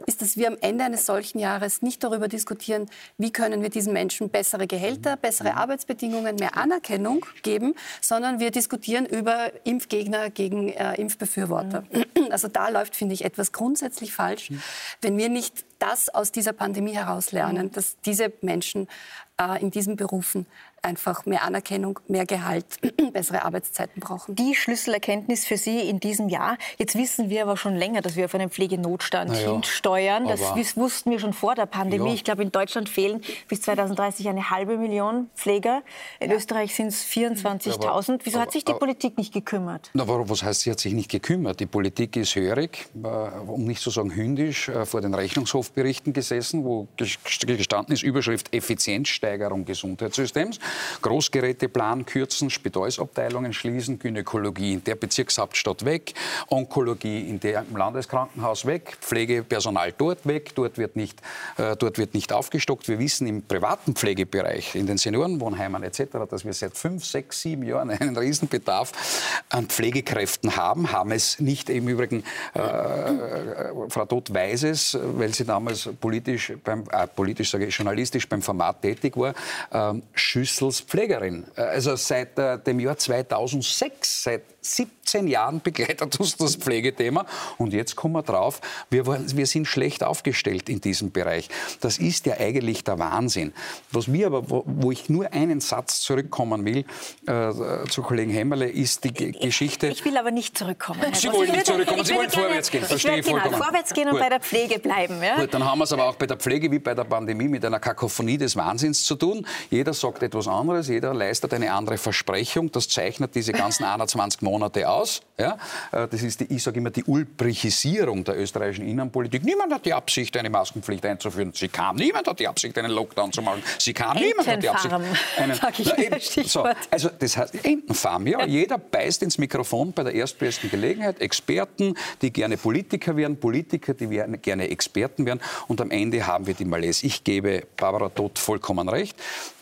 ist, dass wir am Ende eines solchen Jahres nicht darüber diskutieren, wie können wir diesen Menschen bessere Gehälter, bessere mhm. Arbeitsbedingungen, mehr Anerkennung geben, sondern wir diskutieren über Impfgegner gegen äh, Impfbefürworter. Mhm. Also da läuft, finde ich, etwas grundsätzlich falsch, mhm. wenn wir nicht das aus dieser Pandemie heraus lernen, dass diese Menschen äh, in diesen Berufen einfach mehr Anerkennung, mehr Gehalt, bessere Arbeitszeiten brauchen. Die Schlüsselerkenntnis für Sie in diesem Jahr. Jetzt wissen wir aber schon länger, dass wir auf einen Pflegenotstand naja, hinsteuern. Das wussten wir schon vor der Pandemie. Ja. Ich glaube, in Deutschland fehlen bis 2030 eine halbe Million Pfleger. In ja. Österreich sind es 24.000. Wieso aber, hat sich die aber, Politik nicht gekümmert? Na, was heißt, sie hat sich nicht gekümmert? Die Politik ist hörig, äh, um nicht zu sagen hündisch, äh, vor den Rechnungshofberichten gesessen, wo gestanden ist, Überschrift Effizienzsteigerung Gesundheitssystems. Großgeräteplan kürzen, Spitalsabteilungen schließen, Gynäkologie in der Bezirkshauptstadt weg, Onkologie in der im Landeskrankenhaus weg, Pflegepersonal dort weg, dort wird nicht, äh, dort wird nicht aufgestockt. Wir wissen im privaten Pflegebereich, in den Seniorenwohnheimen etc., dass wir seit fünf, sechs, sieben Jahren einen Riesenbedarf an Pflegekräften haben, haben es nicht im Übrigen, äh, äh, Frau Todt weiß es, weil sie damals politisch, beim, äh, politisch sage ich, journalistisch beim Format tätig war, äh, Schüssel Pflegerin. Äh, also seit äh, dem Jahr 2006, seit 17 Jahren begleitet uns das Pflegethema. Und jetzt kommen wir drauf, wir, wir sind schlecht aufgestellt in diesem Bereich. Das ist ja eigentlich der Wahnsinn. Was mir aber, wo, wo ich nur einen Satz zurückkommen will, äh, zu Kollegen Hämmerle, ist die G Geschichte. Ich will aber nicht zurückkommen. Sie wollen nicht zurückkommen, Sie wollen vorwärts gehen. Verstehe ich vollkommen. vorwärts gehen und Gut. bei der Pflege bleiben. Ja? Gut, dann haben wir es aber auch bei der Pflege wie bei der Pandemie mit einer Kakophonie des Wahnsinns zu tun. Jeder sagt etwas anderes, jeder leistet eine andere Versprechung. Das zeichnet diese ganzen 21 Monate aus. Ja? Äh, das ist, die, ich sage immer, die Ulbrichisierung der österreichischen Innenpolitik. Niemand hat die Absicht, eine Maskenpflicht einzuführen. Sie kam. Niemand hat die Absicht, einen Lockdown zu machen. Sie kam. Niemand hat die Absicht. Einen, na, eben, so, also das heißt Entenfarm. Ja? Jeder beißt ins Mikrofon bei der erstbesten Gelegenheit. Experten, die gerne Politiker werden, Politiker, die gerne Experten werden. Und am Ende haben wir die Malaise. Ich gebe Barbara Todt vollkommen recht.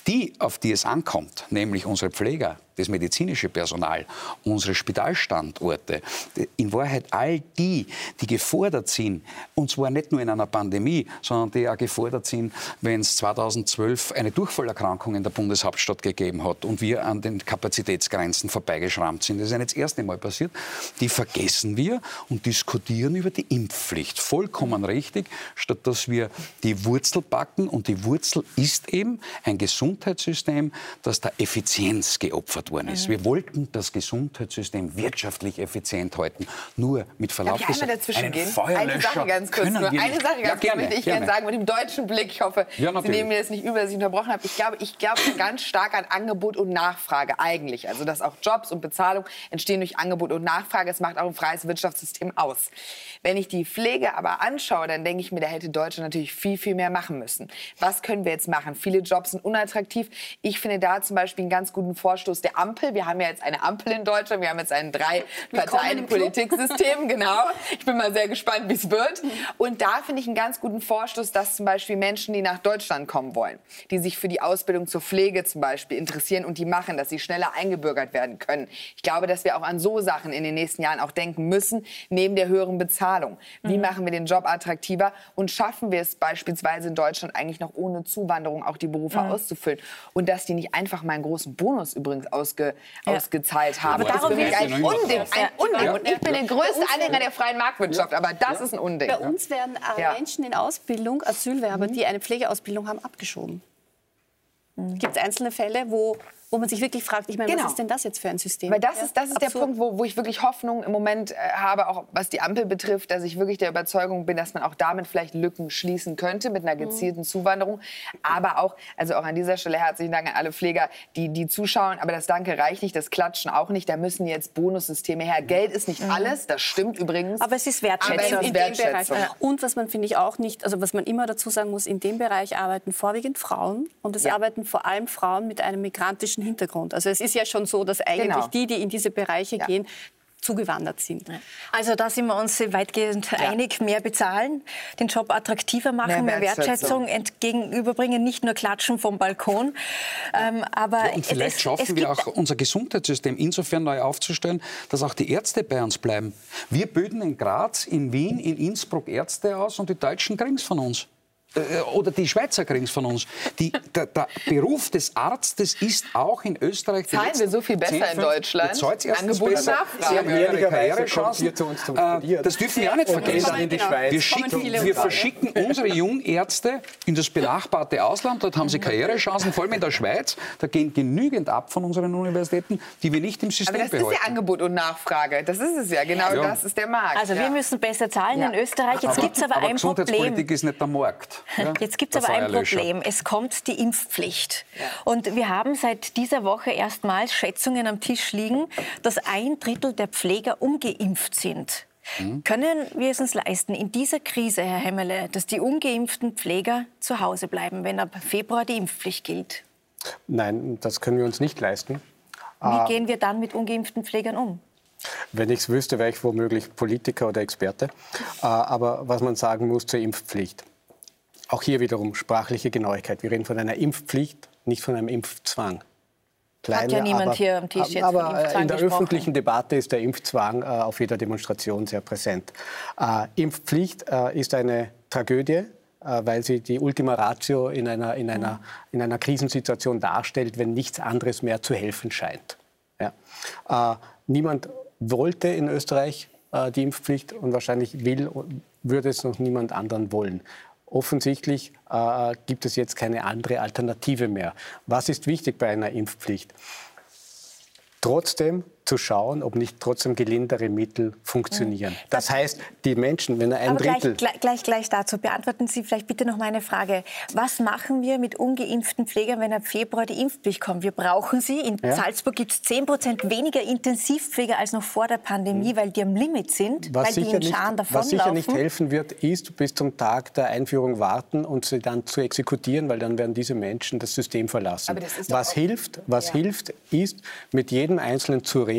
Die, auf die es ankommt, nämlich unsere Pfleger, das medizinische Personal, unsere Spitalstandorte, in Wahrheit all die, die gefordert sind, und zwar nicht nur in einer Pandemie, sondern die auch gefordert sind, wenn es 2012 eine Durchfallerkrankung in der Bundeshauptstadt gegeben hat und wir an den Kapazitätsgrenzen vorbeigeschrammt sind. Das ist ja nicht das erste Mal passiert. Die vergessen wir und diskutieren über die Impfpflicht. Vollkommen richtig, statt dass wir die Wurzel packen. Und die Wurzel ist eben ein Gesundheitssystem, das der Effizienz geopfert worden ist. Mhm. Wir wollten das Gesundheitssystem wirtschaftlich effizient halten. Nur mit Verlauf Darf ich einmal dazwischen gehen? Eine Sache ganz kurz. Nur eine Sache ganz ja, kurz möchte ich gerne sagen mit dem deutschen Blick. Ich hoffe, ja, Sie nehmen mir das nicht über, dass ich unterbrochen habe. Ich glaube, ich glaube ganz stark an Angebot und Nachfrage eigentlich. Also dass auch Jobs und Bezahlung entstehen durch Angebot und Nachfrage. Es macht auch ein freies Wirtschaftssystem aus. Wenn ich die Pflege aber anschaue, dann denke ich mir, da hätte Deutschland natürlich viel, viel mehr machen müssen. Was können wir jetzt machen? Viele Jobs sind unattraktiv. Ich finde da zum Beispiel einen ganz guten Vorstoß der Ampel. Wir haben ja jetzt eine Ampel in Deutschland. Wir haben jetzt ein Drei-Parteien-Politiksystem. genau. Ich bin mal sehr gespannt, wie es wird. Und da finde ich einen ganz guten Vorstoß, dass zum Beispiel Menschen, die nach Deutschland kommen wollen, die sich für die Ausbildung zur Pflege zum Beispiel interessieren und die machen, dass sie schneller eingebürgert werden können. Ich glaube, dass wir auch an so Sachen in den nächsten Jahren auch denken müssen, neben der höheren Bezahlung. Wie mhm. machen wir den Job attraktiver und schaffen wir es beispielsweise in Deutschland eigentlich noch ohne Zuwanderung auch die Berufe mhm. auszufüllen? Und dass die nicht einfach mal einen großen Bonus übrigens ausge, ja. ausgezahlt haben. Aber darum ich ein Unding. Ein Unding. Und ich bin der größte Anhänger der freien Marktwirtschaft. Aber das ist ein Unding. Bei uns werden äh, Menschen in Ausbildung, Asylwerber, mhm. die eine Pflegeausbildung haben, abgeschoben. Mhm. Gibt es einzelne Fälle, wo wo man sich wirklich fragt, ich meine, genau. was ist denn das jetzt für ein System? Weil das ja, ist, das ist der Punkt, wo, wo ich wirklich Hoffnung im Moment äh, habe, auch was die Ampel betrifft, dass ich wirklich der Überzeugung bin, dass man auch damit vielleicht Lücken schließen könnte mit einer mhm. gezielten mhm. Zuwanderung. Aber auch, also auch an dieser Stelle herzlichen Dank an alle Pfleger, die, die zuschauen. Aber das Danke reicht nicht, das Klatschen auch nicht. Da müssen jetzt Bonussysteme her. Geld ist nicht mhm. alles, das stimmt übrigens. Aber es ist Wertschätzung. Aber in, Wertschätzung. Und was man, finde ich, auch nicht, also was man immer dazu sagen muss, in dem Bereich arbeiten vorwiegend Frauen. Und es ja. arbeiten vor allem Frauen mit einem migrantischen Hintergrund. Also es ist ja schon so, dass eigentlich genau. die, die in diese Bereiche ja. gehen, zugewandert sind. Also da sind wir uns weitgehend ja. einig. Mehr bezahlen, den Job attraktiver machen, mehr, mehr Wertschätzung entgegenüberbringen, nicht nur klatschen vom Balkon. Ähm, aber ja, und vielleicht es, schaffen es wir auch unser Gesundheitssystem insofern neu aufzustellen, dass auch die Ärzte bei uns bleiben. Wir bilden in Graz, in Wien, in Innsbruck Ärzte aus und die Deutschen kriegen es von uns. Äh, oder die Schweizer kriegen es von uns. Die, der, der, Beruf des Arztes ist auch in Österreich. Zahlen wir so viel besser 10, in Deutschland? Angebot besser. Sie haben höhere Karrierechancen. Äh, das dürfen wir auch nicht vergessen. Wir, schicken, wir verschicken unsere Jungärzte in das benachbarte Ausland. Dort haben sie Karrierechancen, vor allem in der Schweiz. Da gehen genügend ab von unseren Universitäten, die wir nicht im System Aber das behalten. ist ja Angebot und Nachfrage. Das ist es ja. Genau ja. das ist der Markt. Also wir müssen besser zahlen in Österreich. Jetzt gibt es aber, aber ein Problem. Gesundheitspolitik ist nicht der Markt. Ja? Jetzt gibt es aber ein Problem. Es kommt die Impfpflicht. Ja. Und wir haben seit dieser Woche erstmals Schätzungen am Tisch liegen, dass ein Drittel der Pfleger ungeimpft sind. Mhm. Können wir es uns leisten, in dieser Krise, Herr Hemmele, dass die ungeimpften Pfleger zu Hause bleiben, wenn ab Februar die Impfpflicht gilt? Nein, das können wir uns nicht leisten. Wie ah. gehen wir dann mit ungeimpften Pflegern um? Wenn ich es wüsste, wäre ich womöglich Politiker oder Experte. Ah, aber was man sagen muss zur Impfpflicht. Auch hier wiederum sprachliche Genauigkeit. Wir reden von einer Impfpflicht, nicht von einem Impfzwang. Kleine, Hat ja niemand aber, hier am Tisch jetzt Aber in der gesprochen. öffentlichen Debatte ist der Impfzwang äh, auf jeder Demonstration sehr präsent. Äh, Impfpflicht äh, ist eine Tragödie, äh, weil sie die Ultima Ratio in einer, in, einer, in einer Krisensituation darstellt, wenn nichts anderes mehr zu helfen scheint. Ja. Äh, niemand wollte in Österreich äh, die Impfpflicht und wahrscheinlich will, würde es noch niemand anderen wollen. Offensichtlich äh, gibt es jetzt keine andere Alternative mehr. Was ist wichtig bei einer Impfpflicht? Trotzdem zu schauen, ob nicht trotzdem gelindere Mittel funktionieren. Das heißt, die Menschen, wenn ein Aber Drittel... Gleich, gleich, gleich dazu. Beantworten Sie vielleicht bitte noch meine Frage. Was machen wir mit ungeimpften Pflegern, wenn ab Februar die Impfpflicht kommt? Wir brauchen sie. In Ja. Salzburg gibt es 10 Prozent weniger Intensivpfleger als noch vor der Pandemie, weil die am Limit sind, Was weil die sicher, in nicht, Scharen was sicher nicht davonlaufen. helfen wird, ist bis zum Tag der Einführung warten und sie dann zu exekutieren, weil dann werden diese Menschen das System verlassen. Was hilft, was Ja. hilft, ist mit jedem Einzelnen zu reden,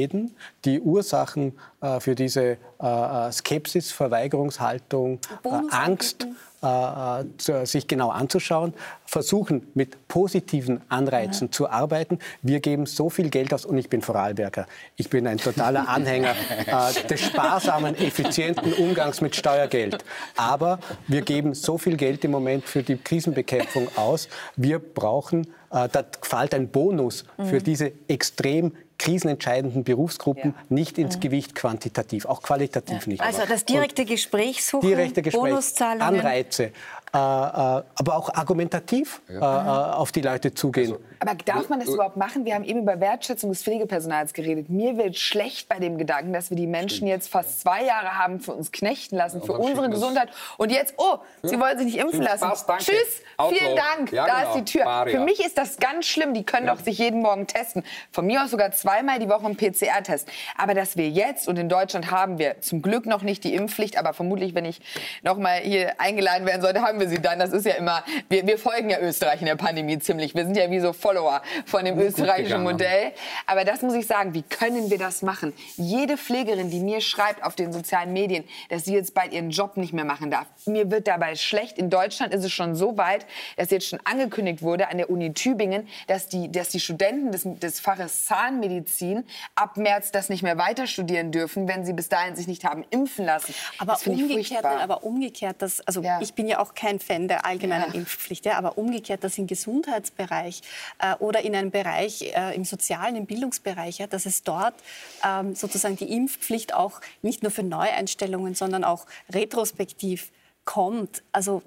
die Ursachen äh, für diese äh, äh, Skepsis, Verweigerungshaltung, äh, Angst äh, sich genau anzuschauen, versuchen mit positiven Anreizen zu arbeiten. Wir geben so viel Geld aus und ich bin Vorarlberger. Ich bin ein totaler Anhänger äh, des sparsamen, effizienten Umgangs mit Steuergeld. Aber wir geben so viel Geld im Moment für die Krisenbekämpfung aus. Wir brauchen, äh, da fällt ein Bonus für diese extrem krisenentscheidenden Berufsgruppen Ja. nicht ins Gewicht quantitativ, auch qualitativ nicht. Also das direkte Gespräch suchen, direkte Gespräch, Bonuszahlungen. Anreize, äh, äh, aber auch argumentativ äh, äh, auf die Leute zugehen. Aber darf man das überhaupt machen? Wir haben eben über Wertschätzung des Pflegepersonals geredet. Mir wird schlecht bei dem Gedanken, dass wir die Menschen jetzt fast zwei Jahre haben für uns knechten lassen, für unsere. Gesundheit. Und jetzt, oh, Sie wollen sich nicht impfen lassen. Tschüss, vielen Dank. Da genau. ist die Tür. Für mich ist das ganz schlimm. Die können doch sich jeden Morgen testen. Von mir aus sogar zweimal die Woche einen PCR-Test. Aber dass wir jetzt, und in Deutschland haben wir zum Glück noch nicht die Impfpflicht, aber vermutlich, wenn ich noch mal hier eingeladen werden sollte, haben wir sie dann. Das ist ja immer, wir, wir folgen ja Österreich in der Pandemie ziemlich. Wir sind ja wie so Follower von dem österreichischen gegangen. Modell. Aber das muss ich sagen, wie können wir das machen? Jede Pflegerin, die mir schreibt auf den sozialen Medien, dass sie jetzt bald ihren Job nicht mehr machen darf, mir wird dabei schlecht. In Deutschland ist es schon so weit, dass jetzt schon angekündigt wurde an der Uni Tübingen, dass die, dass die Studenten des, des Faches Zahnmedizin ab März das nicht mehr weiter studieren dürfen, wenn sie bis dahin sich nicht haben impfen lassen. Aber das umgekehrt, nein, aber umgekehrt, dass, also Ja. ich bin ja auch kein Fan der allgemeinen Ja. Impfpflicht, ja, aber umgekehrt, dass im Gesundheitsbereich äh, oder in einem Bereich, äh, im sozialen, im Bildungsbereich, ja, dass es dort ähm, sozusagen die Impfpflicht auch nicht nur für Neueinstellungen, sondern auch retrospektiv kommt. Also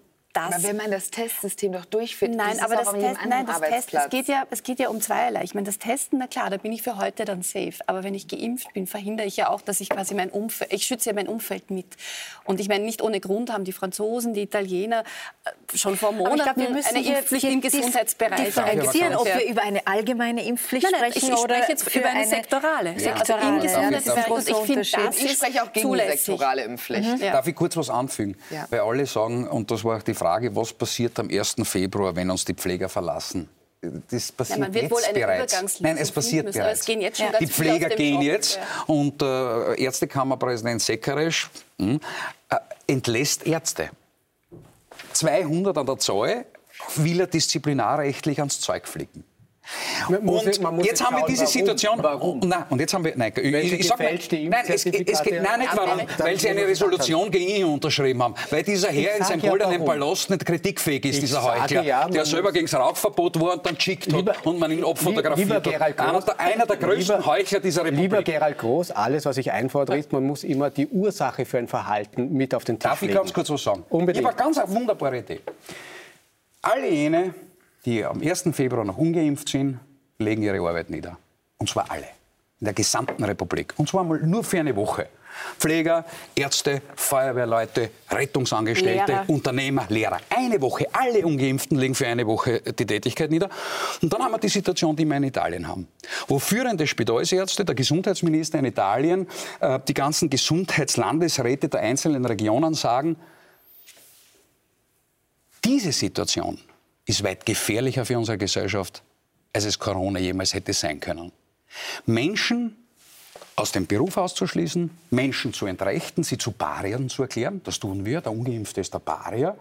das aber wenn man das Testsystem doch durchführt, Nein, ist aber es das Testen, nein, das Test, es geht ja, es geht ja um zweierlei. Ich meine, das Testen, na klar, da bin ich für heute dann safe. Aber wenn ich geimpft bin, verhindere ich ja auch, dass ich quasi mein Umfeld, ich schütze ja mein Umfeld mit. Und ich meine, nicht ohne Grund haben die Franzosen, die Italiener äh, schon vor ich Monaten glaube, wir müssen eine Impfpflicht im Gesundheitsbereich differenzieren, ob wir über eine allgemeine Impfpflicht Nein, nein, ich, sprechen ich oder spreche jetzt für über eine sektorale. Ja. Also im Sektorale. Gesundheitsbereich. Und ich finde, das ich ist spreche auch gegen zulässig. die sektorale Impfpflicht. Ja. Darf ich kurz was anfügen? Ja. Weil alle sagen, und das war auch die Frage, was passiert am 1. Februar, wenn uns die Pfleger verlassen? Das passiert man wird jetzt wohl eine bereits. Nein, es passiert müssen, bereits. es schon die Pfleger gehen Job, jetzt ja. und äh, Ärztekammerpräsident Sekaresch hm, äh, entlässt Ärzte. 200 an der Zahl will er disziplinarrechtlich ans Zeug flicken. Und man muss jetzt haben wir diese warum. Situation. Warum? Nein, und jetzt haben wir. Nein, ich, ich sag mal, nein, es, es, Impfzertifikate nein, nicht warum. Weil sie eine Resolution gegen ihn unterschrieben haben. Weil dieser Herr in seinem ja, goldenen warum. Palast nicht kritikfähig ist, Ich dieser Heuchler. ja, der selber gegen das Rauchverbot war und dann geschickt hat Lieber- und man ihn abfotografiert hat. Einer der, einer der größten lieber- Heuchler dieser Republik. Lieber Gerald Groß, alles, was ich einfordere, ist, man muss immer die Ursache für ein Verhalten mit auf den Tisch Darf ich legen. ganz kurz was sagen? Unbedingt. Ich habe eine ganz wunderbare Idee. Alle jene, die am 1. Februar noch ungeimpft sind, legen ihre Arbeit nieder. Und zwar alle. In der gesamten Republik. Und zwar mal nur für eine Woche. Pfleger, Ärzte, Feuerwehrleute, Rettungsangestellte, Lehrer. Unternehmer, Lehrer. Eine Woche. Alle Ungeimpften legen für eine Woche die Tätigkeit nieder. Und dann haben wir die Situation, die wir in Italien haben. Wo führende Spitalsärzte, der Gesundheitsminister in Italien, äh, die ganzen Gesundheitslandesräte der einzelnen Regionen sagen, diese Situation ist weit gefährlicher für unsere Gesellschaft, als es Corona jemals hätte sein können. Menschen aus dem Beruf auszuschließen, Menschen zu entrechten, sie zu Pariern zu erklären. Das tun wir. Der Ungeimpfte ist der Parier,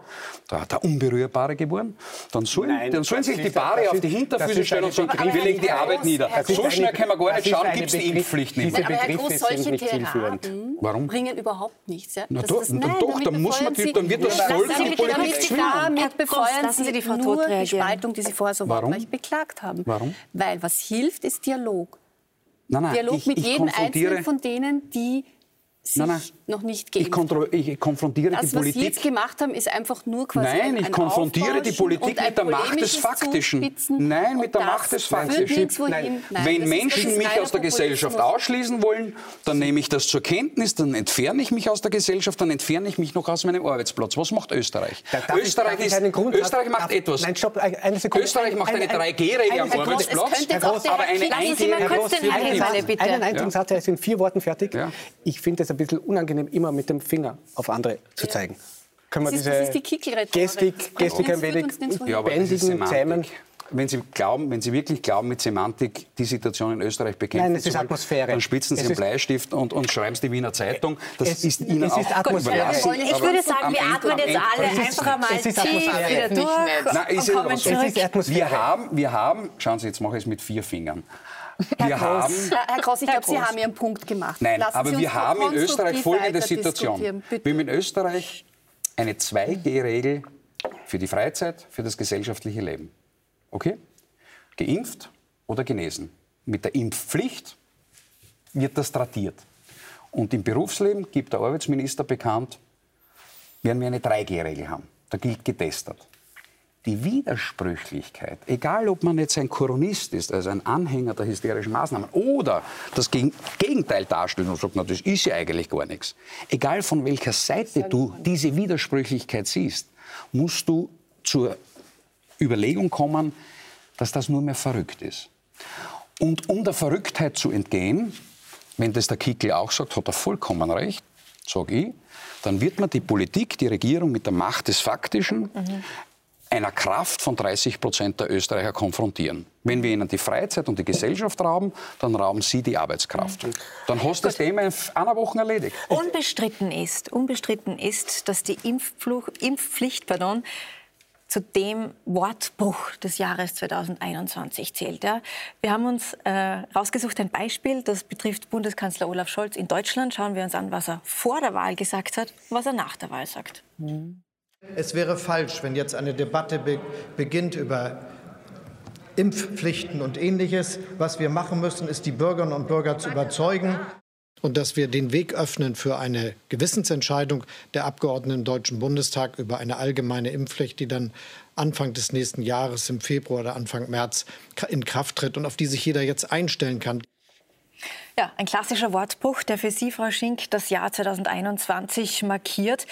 der, der Unberührbare geworden. Dann sollen, Nein, dann sollen sich die Parier auf die Hinterfüße stellen und sagen, Begriff- wir legen die Arbeit nieder. So schnell können wir gar nicht schauen, gibt es die Impfpflicht nicht diese mehr. Aber Herr Begriffe Groß, sind solche nicht zielführend. Tiraden Warum? bringen überhaupt nichts. Ja? Na Das doch, ist- na nein, doch, dann muss man dann wird das in die Politik damit zwingen. damit befeuern lassen Sie die Frau nur die. Spaltung, die Sie vorher so wortreich beklagt haben. Warum? Weil was hilft, ist Dialog. Nein, nein, Dialog ich- mit ich jedem Einzelnen von denen, die sich Nein, nein. noch nicht Ich, geimpft kontro- haben. ich konfrontiere Das, die was Sie Politik. jetzt gemacht haben, ist einfach nur quasi Nein, ein, ich ein konfrontiere die Politik mit der Macht des Faktischen. Nein, mit der Macht des Faktischen. Nein. Nein, Wenn Menschen ist mich aus der Gesellschaft ausschließen wollen, dann nehme ich das zur Kenntnis, dann entferne ich mich aus der Gesellschaft, dann entferne ich mich noch aus meinem Arbeitsplatz. Was macht Österreich? Da darf ich- Österreich, ich ist, Österreich macht darf- etwas. Nein, stopp, eine Sekunde. Österreich macht eine Ein- ein- 3G-Regel am Arbeitsplatz, aber eine Lassen Sie mal kurz den Satz- bitte. Einen einzigen Satz, er ist in vier Worten fertig. Ich finde es bisschen unangenehm, immer mit dem Finger auf andere zu zeigen. Können wir Das ist- diese das ist die Kickel-Rhetorik. Gestik, Gestik ein wenig. Ja, ist bändigen, zähmen? Wenn Sie, glauben, wenn Sie wirklich glauben, mit Semantik die Situation in Österreich bekämpfen Nein, es ist wollen, Atmosphäre. dann spitzen Sie Es einen ist- Bleistift und, und schreiben es die Wiener Zeitung. Das Es- ist Ihnen es ist auch Atmosphäre. überlassen. Wir wollen- Ich würde sagen, wir atmen jetzt alle ist- einfach einmal es ist tief Atmosphäre. wieder durch. Nein, ist und kommen ist zurück. Atmosphäre. Wir haben, wir haben, schauen Sie, jetzt mache ich es mit vier Fingern. Wir haben, Herr, Herr Gross, ich Herr glaube, Sie Groß. haben Ihren Punkt gemacht. nein, Lassen aber Sie wir haben in Österreich folgende Situation. Bitte. Wir haben in Österreich eine 2G-Regel für die Freizeit, für das gesellschaftliche Leben. Okay? Geimpft oder genesen. Mit der Impfpflicht wird das tradiert. Und im Berufsleben gibt der Arbeitsminister bekannt, werden wir eine 3G-Regel haben. Da gilt getestet. Die Widersprüchlichkeit, egal ob man jetzt ein Koronist ist, also ein Anhänger der hysterischen Maßnahmen oder das Gegen- Gegenteil darstellt und sagt, na, das ist ja eigentlich gar nichts. Egal von welcher Seite du diese Widersprüchlichkeit siehst, musst du zur Überlegung kommen, dass das nur mehr verrückt ist. Und um der Verrücktheit zu entgehen, wenn das der Kickel auch sagt, hat er vollkommen recht, sage ich, dann wird man die Politik, die Regierung mit der Macht des Faktischen, einer Kraft von 30 Prozent der Österreicher konfrontieren. Wenn wir ihnen die Freizeit und die Gesellschaft rauben, dann rauben sie die Arbeitskraft. Dann hast du das Thema in einer Woche erledigt. Unbestritten ist, unbestritten ist, dass die Impfpfluch, Impfpflicht pardon, zu dem Wortbruch des Jahres 2021 zählt. Ja. Wir haben uns äh, rausgesucht ein Beispiel, das betrifft Bundeskanzler Olaf Scholz in Deutschland. Schauen wir uns an, was er vor der Wahl gesagt hat und was er nach der Wahl sagt. Es wäre falsch, wenn jetzt eine Debatte be beginnt über Impfpflichten und Ähnliches. Was wir machen müssen, ist, die Bürgerinnen und Bürger zu überzeugen und dass wir den Weg öffnen für eine Gewissensentscheidung der Abgeordneten im Deutschen Bundestag über eine allgemeine Impfpflicht, die dann Anfang des nächsten Jahres im Februar oder Anfang März in Kraft tritt und auf die sich jeder jetzt einstellen kann. Ja, ein klassischer Wortbruch, der für Sie, Frau Schink, das Jahr 2021 markiert.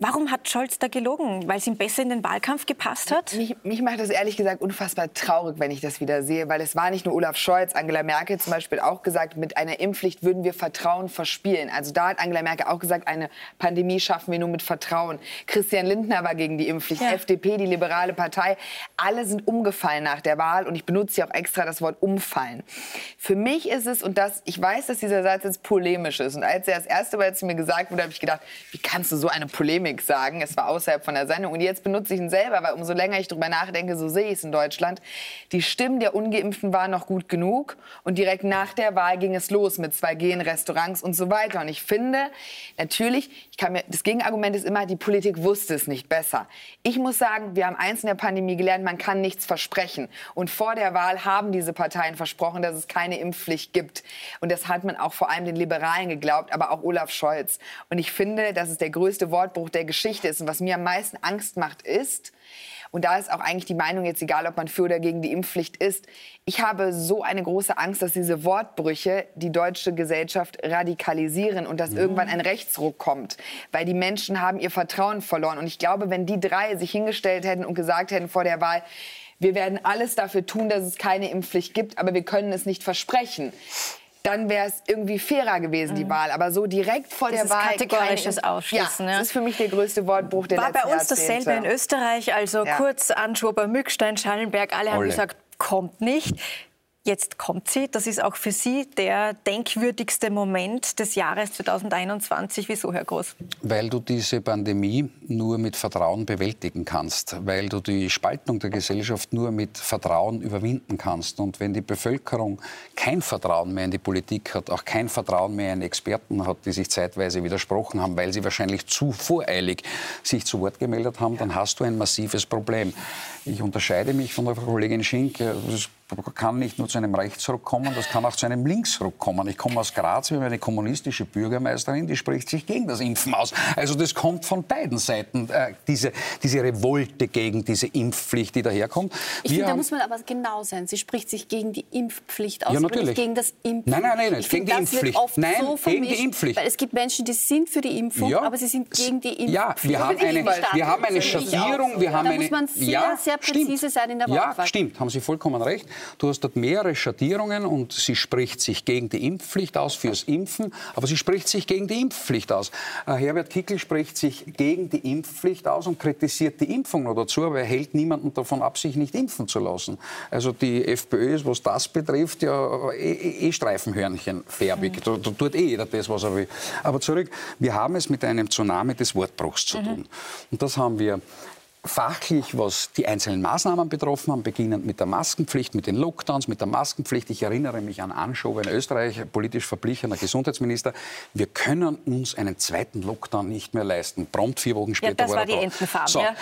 Warum hat Scholz da gelogen? Weil es ihm besser in den Wahlkampf gepasst hat? Mich, mich macht das ehrlich gesagt unfassbar traurig, wenn ich das wieder sehe, weil es war nicht nur Olaf Scholz, Angela Merkel zum Beispiel auch gesagt, mit einer Impfpflicht würden wir Vertrauen verspielen. Also da hat Angela Merkel auch gesagt, eine Pandemie schaffen wir nur mit Vertrauen. Christian Lindner war gegen die Impfpflicht, Ja. FDP, die liberale Partei, alle sind umgefallen nach der Wahl und ich benutze hier auch extra das Wort umfallen. Für mich ist es, und das, ich weiß, dass dieser Satz jetzt polemisch ist und als er das erste Mal zu mir gesagt wurde, habe ich gedacht, wie kannst du so eine Polemik sagen? Es war außerhalb von der Sendung und jetzt benutze ich ihn selber, weil umso länger ich darüber nachdenke, so sehe ich es in Deutschland. Die Stimmen der Ungeimpften waren noch gut genug und direkt nach der Wahl ging es los mit 2G in Restaurants und so weiter. Und ich finde, natürlich, mir, das Gegenargument ist immer, die Politik wusste es nicht besser. Ich muss sagen, wir haben eins in der Pandemie gelernt, man kann nichts versprechen. Und vor der Wahl haben diese Parteien versprochen, dass es keine Impfpflicht gibt. Und das hat man auch vor allem den Liberalen geglaubt, aber auch Olaf Scholz. Und ich finde, dass es der größte Wortbruch der Geschichte ist. Und was mir am meisten Angst macht, ist, und da ist auch eigentlich die Meinung jetzt egal, ob man für oder gegen die Impfpflicht ist. Ich habe so eine große Angst, dass diese Wortbrüche die deutsche Gesellschaft radikalisieren und dass irgendwann ein Rechtsruck kommt. Weil die Menschen haben ihr Vertrauen verloren. Und ich glaube, wenn die drei sich hingestellt hätten und gesagt hätten vor der Wahl, wir werden alles dafür tun, dass es keine Impfpflicht gibt, aber wir können es nicht versprechen. Dann wäre es irgendwie fairer gewesen, die Wahl. Aber so direkt vor Dieses der Wahl. kategorisches keine Ausschließen, Ja, ja. das ist für mich der größte Wortbruch der War bei uns dasselbe in. Österreich. Also Ja. Kurz, Anschober, Mückstein, Schallenberg, alle haben Alle. gesagt, kommt nicht. Jetzt kommt sie. Das ist auch für Sie der denkwürdigste Moment des Jahres 2021. Wieso, Herr Groß? Weil du diese Pandemie nur mit Vertrauen bewältigen kannst, weil du die Spaltung der Gesellschaft nur mit Vertrauen überwinden kannst. Und wenn die Bevölkerung kein Vertrauen mehr in die Politik hat, auch kein Vertrauen mehr in Experten hat, die sich zeitweise widersprochen haben, weil sie wahrscheinlich zu voreilig sich zu Wort gemeldet haben, dann hast du ein massives Problem. Ich unterscheide mich von der Kollegin Schink. Das kann nicht nur zu einem Rechtsruck kommen, das kann auch zu einem Linksruck kommen. Ich komme aus Graz, wir haben eine kommunistische Bürgermeisterin, die spricht sich gegen das Impfen aus. Also das kommt von beiden Seiten, äh, diese, diese Revolte gegen diese Impfpflicht, die daherkommt. Ich finde, da muss man aber genau sein. Sie spricht sich gegen die Impfpflicht aus, ja, natürlich. nicht gegen das Impfen. Nein, nein, nein, nicht. gegen die Impfpflicht. nein, so gegen die Impfpflicht. Weil es gibt Menschen, die sind für die Impfung, ja. aber sie sind gegen die Impfpflicht. Ja, wir haben eine, wir haben eine Schattierung, wir haben da eine... muss man sehr, ja, sehr präzise stimmt. sein in der Wortwahl. Ja, stimmt, haben Sie vollkommen recht. Du hast dort mehrere Schattierungen und sie spricht sich gegen die Impfpflicht aus, fürs Impfen, aber sie spricht sich gegen die Impfpflicht aus. Äh, Herbert Kickl spricht sich gegen die Impfpflicht aus und kritisiert die Impfung noch dazu, aber er hält niemanden davon ab, sich nicht impfen zu lassen. Also die FPÖ ist, was das betrifft, ja eh, eh, eh Streifenhörnchen färbig. Da, da, tut eh jeder das, was er will. Aber zurück, wir haben es mit einem Tsunami des Wortbruchs zu tun. Mhm. Und das haben wir fachlich, was die einzelnen Maßnahmen betroffen haben, beginnend mit der Maskenpflicht, mit den Lockdowns, mit der Maskenpflicht. Ich erinnere mich an Anschow in Österreich, politisch verblichener Gesundheitsminister. Wir können uns einen zweiten Lockdown nicht mehr leisten. Prompt vier Wochen später ja, das war, war die da. Entenfarm, so. ja.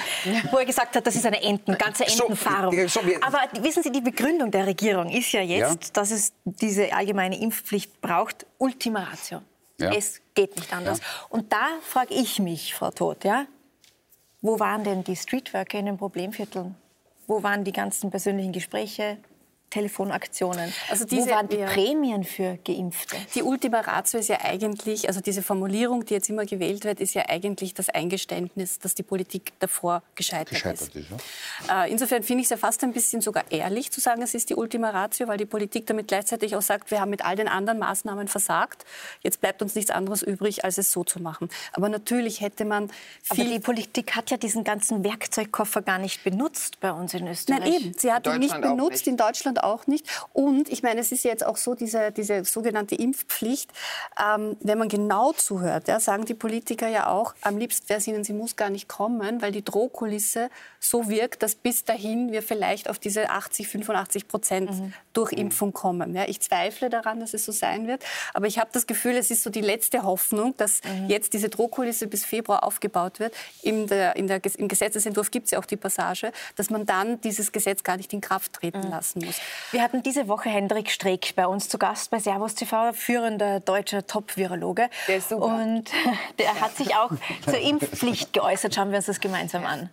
wo er gesagt hat, das ist eine Enten, ganze Entenfarm. So, so, Aber wissen Sie, die Begründung der Regierung ist ja jetzt, ja? dass es diese allgemeine Impfpflicht braucht, Ultima Ratio. Ja. Es geht nicht anders. Und da frage ich mich, Frau Todt, ja, wo waren denn die Streetworker in den Problemvierteln? Wo waren die ganzen persönlichen Gespräche? Telefonaktionen. Also diese, Wo waren die ja, Prämien für Geimpfte? Die Ultima Ratio ist ja eigentlich, also diese Formulierung, die jetzt immer gewählt wird, ist ja eigentlich das Eingeständnis, dass die Politik davor gescheitert, gescheitert ist. ist ja. äh, insofern finde ich es ja fast ein bisschen sogar ehrlich zu sagen, es ist die Ultima Ratio, weil die Politik damit gleichzeitig auch sagt, wir haben mit all den anderen Maßnahmen versagt. Jetzt bleibt uns nichts anderes übrig, als es so zu machen. Aber natürlich hätte man viel... Aber die Politik hat ja diesen ganzen Werkzeugkoffer gar nicht benutzt bei uns in Österreich. Nein, eben. Sie hat ihn nicht benutzt, nicht. in Deutschland Deutschland auch nicht. Und ich meine, es ist jetzt auch so, diese, diese sogenannte Impfpflicht, ähm, wenn man genau zuhört, ja, sagen die Politiker ja auch, am liebsten wäre es ihnen, sie muss gar nicht kommen, weil die Drohkulisse so wirkt, dass bis dahin wir vielleicht auf diese 80, 85 Prozent mhm. durch Impfung kommen. Ja, ich zweifle daran, dass es so sein wird, aber ich habe das Gefühl, es ist so die letzte Hoffnung, dass mhm. jetzt diese Drohkulisse bis Februar aufgebaut wird. In der, in der, Im Gesetzesentwurf gibt es ja auch die Passage, dass man dann dieses Gesetz gar nicht in Kraft treten mhm. lassen muss. Wir hatten diese Woche Hendrik Streeck bei uns zu Gast bei Servus TV, führender deutscher Top-Virologe. Der ist super. Und der hat sich auch zur Impfpflicht geäußert. Schauen wir uns das gemeinsam an.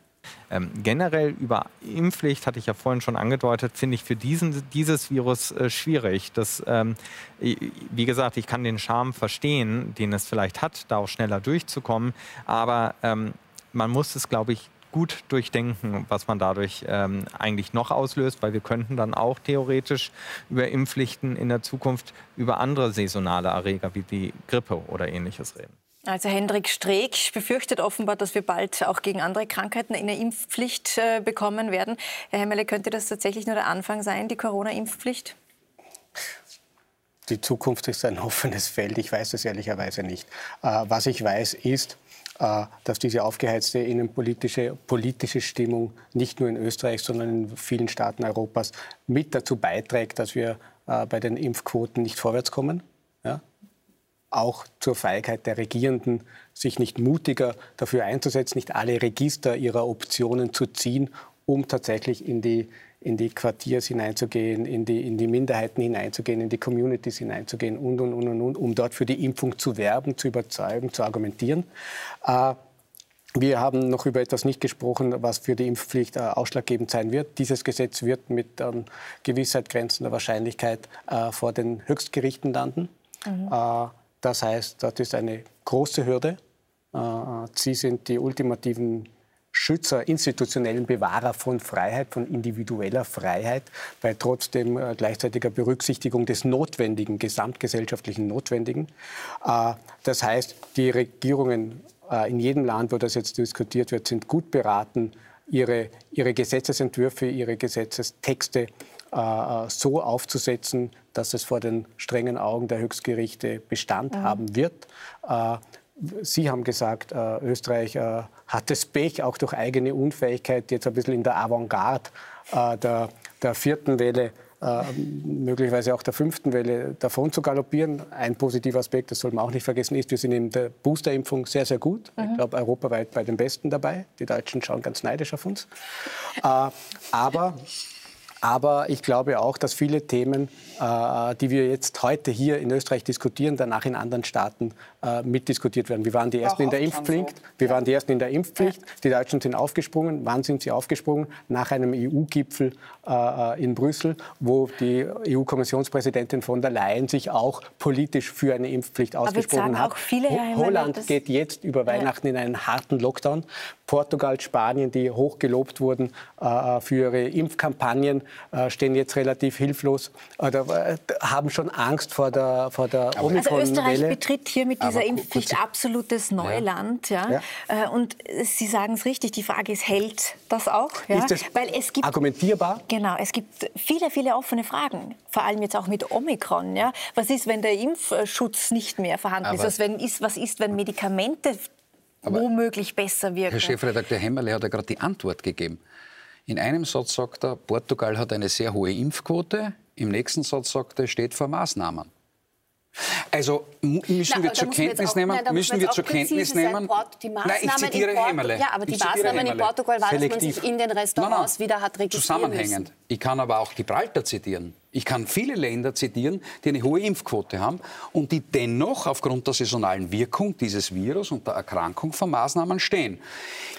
Ähm, generell über Impfpflicht, hatte ich ja vorhin schon angedeutet, finde ich für diesen, dieses Virus äh, schwierig. Das, ähm, wie gesagt, ich kann den Charme verstehen, den es vielleicht hat, da auch schneller durchzukommen. Aber ähm, man muss es, glaube ich, gut durchdenken, was man dadurch ähm, eigentlich noch auslöst, weil wir könnten dann auch theoretisch über Impfpflichten in der Zukunft über andere saisonale Erreger wie die Grippe oder ähnliches reden. Also Hendrik Streeck befürchtet offenbar, dass wir bald auch gegen andere Krankheiten eine Impfpflicht äh, bekommen werden. Herr Hemmele, könnte das tatsächlich nur der Anfang sein, die Corona-Impfpflicht? Die Zukunft ist ein offenes Feld. Ich weiß es ehrlicherweise nicht. Äh, was ich weiß, ist, dass diese aufgeheizte innenpolitische politische Stimmung nicht nur in Österreich, sondern in vielen Staaten Europas mit dazu beiträgt, dass wir äh, bei den Impfquoten nicht vorwärts kommen. Ja? Auch zur Feigheit der Regierenden, sich nicht mutiger dafür einzusetzen, nicht alle Register ihrer Optionen zu ziehen, um tatsächlich in die in die Quartiers hineinzugehen, in die, in die Minderheiten hineinzugehen, in die Communities hineinzugehen und, und, und, und, um dort für die Impfung zu werben, zu überzeugen, zu argumentieren. Äh, wir haben noch über etwas nicht gesprochen, was für die Impfpflicht äh, ausschlaggebend sein wird. Dieses Gesetz wird mit ähm, Gewissheit grenzender Wahrscheinlichkeit äh, vor den Höchstgerichten landen. Mhm. Äh, das heißt, das ist eine große Hürde. Äh, sie sind die ultimativen Schützer, institutionellen Bewahrer von Freiheit, von individueller Freiheit, bei trotzdem äh, gleichzeitiger Berücksichtigung des Notwendigen, gesamtgesellschaftlichen Notwendigen. Äh, das heißt, die Regierungen äh, in jedem Land, wo das jetzt diskutiert wird, sind gut beraten, ihre, ihre Gesetzesentwürfe, ihre Gesetzestexte so aufzusetzen, dass es vor den strengen Augen der Höchstgerichte Bestand mhm. haben wird. Sie haben gesagt, äh, Österreich äh, hat das Pech, auch durch eigene Unfähigkeit, jetzt ein bisschen in der Avantgarde äh, der, der, vierten Welle, äh, möglicherweise auch der fünften Welle davon zu galoppieren. Ein positiver Aspekt, das soll man auch nicht vergessen, ist, wir sind in der Boosterimpfung sehr, sehr gut. Mhm. Ich glaube, europaweit bei den Besten dabei. Die Deutschen schauen ganz neidisch auf uns. Äh, aber Aber ich glaube auch, dass viele Themen, äh, die wir jetzt heute hier in Österreich diskutieren, danach in anderen Staaten äh, mitdiskutiert werden. Wir waren die Ersten in der Impfpflicht. So. Wir waren die Ersten in der Impfpflicht. Die Deutschen sind aufgesprungen. Wann sind sie aufgesprungen? Nach einem EU-Gipfel äh, in Brüssel, wo die EU-Kommissionspräsidentin von der Leyen sich auch politisch für eine Impfpflicht ausgesprochen hat. Viele, Holland geht jetzt über Weihnachten ja. in einen harten Lockdown. Portugal, Spanien, die hochgelobt wurden äh, für ihre Impfkampagnen, äh, stehen jetzt relativ hilflos oder äh, haben schon Angst vor der, vor der Omikron-Welle. Also Österreich betritt hier mit dieser Impfpflicht absolutes Neuland. Ja. ja. Äh, und Sie sagen es richtig, die Frage ist, hält das auch? Ja? Ist das Weil es gibt, argumentierbar? Genau, es gibt viele, viele offene Fragen, vor allem jetzt auch mit Omikron. Ja? Was ist, wenn der Impfschutz nicht mehr vorhanden Aber ist? Was, ist? was ist, wenn Medikamente aber womöglich besser wirken. Herr Chefredakteur Hemmerle hat ja gerade die Antwort gegeben. In einem Satz sagt er, Portugal hat eine sehr hohe Impfquote. Im nächsten Satz sagt er, steht vor Maßnahmen. Also müssen Na, wir zur Kenntnis nehmen, nein, müssen wir zur Kenntnis nehmen. Die Maßnahmen nein, ich zitiere Hämmerle. Ja, aber die Maßnahmen in Portugal waren, dass man sich in den Restaurants nein, nein. wieder hat registrieren Zusammenhängend. Müssen. Ich kann aber auch Gibraltar zitieren. Ich kann viele Länder zitieren, die eine hohe Impfquote haben und die dennoch aufgrund der saisonalen Wirkung dieses Virus und der Erkrankung vor Maßnahmen stehen.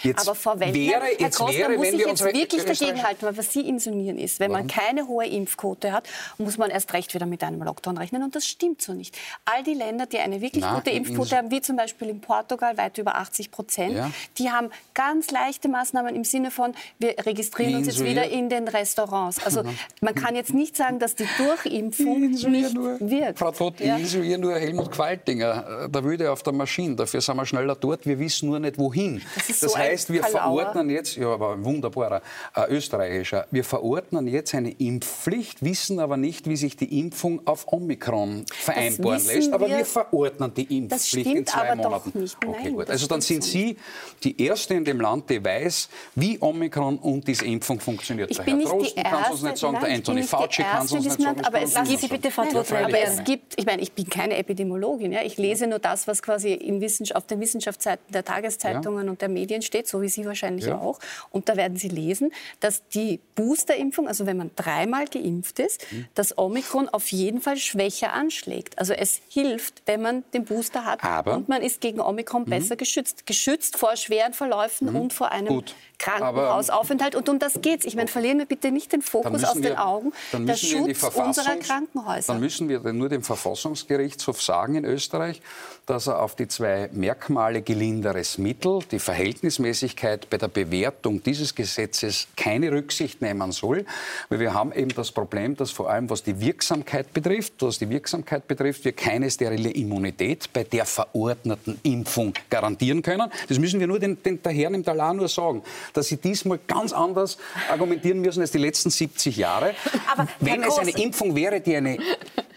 Jetzt Aber Frau Wendler, wäre, Herr jetzt Grossmann, wäre, muss ich jetzt wirklich dagegen halten, weil was Sie insinuieren ist, wenn Warum? man keine hohe Impfquote hat, muss man erst recht wieder mit einem Lockdown rechnen und das stimmt so nicht. All die Länder, die eine wirklich Na, gute Impfquote haben, wie zum Beispiel in Portugal, weit über 80 Prozent, ja. die haben ganz leichte Maßnahmen im Sinne von, wir registrieren uns jetzt wieder in den Restaurants. Also man kann jetzt nicht sagen, dass die Durchimpfung nicht nur, wirkt. Frau Todt, ja. ich isoliere nur Helmut Qualtinger, der Wüde auf der Maschine. Dafür sind wir schneller dort, wir wissen nur nicht wohin. Das, das so heißt, wir Kalauer. verordnen jetzt, ja, aber ein wunderbarer äh, österreichischer, wir verordnen jetzt eine Impfpflicht, wissen aber nicht, wie sich die Impfung auf Omikron vereinbaren lässt. Aber wir, wir, verordnen die Impfpflicht in zwei Monaten. Nicht. Nein, okay, gut. Also dann sind Sie die Erste in dem Land, die weiß, wie Omikron und diese Impfung funktioniert. Ich der Herr Drosten kann es uns nicht sagen, nein, der Anthony Fauci kann es nicht sagen. Land, aber es gibt, Sie bitte. Aber es gibt, ich meine, ich bin keine Epidemiologin, ja, ich lese nur das, was quasi in auf den Wissenschaftsseiten der Tageszeitungen ja. und der Medien steht, so wie Sie wahrscheinlich ja. auch. Und da werden Sie lesen, dass die Boosterimpfung, also wenn man dreimal geimpft ist, mhm. das Omikron auf jeden Fall schwächer anschlägt. Also es hilft, wenn man den Booster hat aber, und man ist gegen Omikron mhm. besser geschützt. Geschützt vor schweren Verläufen mhm. und vor einem Gut. Krankenhausaufenthalt. Und um das geht es. Ich meine, verlieren wir bitte nicht den Fokus aus den Augen. Der Schutz unserer Krankenhäuser. Dann müssen wir nur dem Verfassungsgerichtshof sagen in Österreich, dass er auf die zwei Merkmale gelinderes Mittel, die Verhältnismäßigkeit bei der Bewertung dieses Gesetzes keine Rücksicht nehmen soll. Weil wir haben eben das Problem, dass vor allem was die Wirksamkeit betrifft, was die Wirksamkeit betrifft, wir keine sterile Immunität bei der verordneten Impfung garantieren können. Das müssen wir nur den, den der Herren im Talar nur sagen, dass sie diesmal ganz anders argumentieren müssen als die letzten 70 Jahre. Aber Wenn es eine Impfung wäre, die eine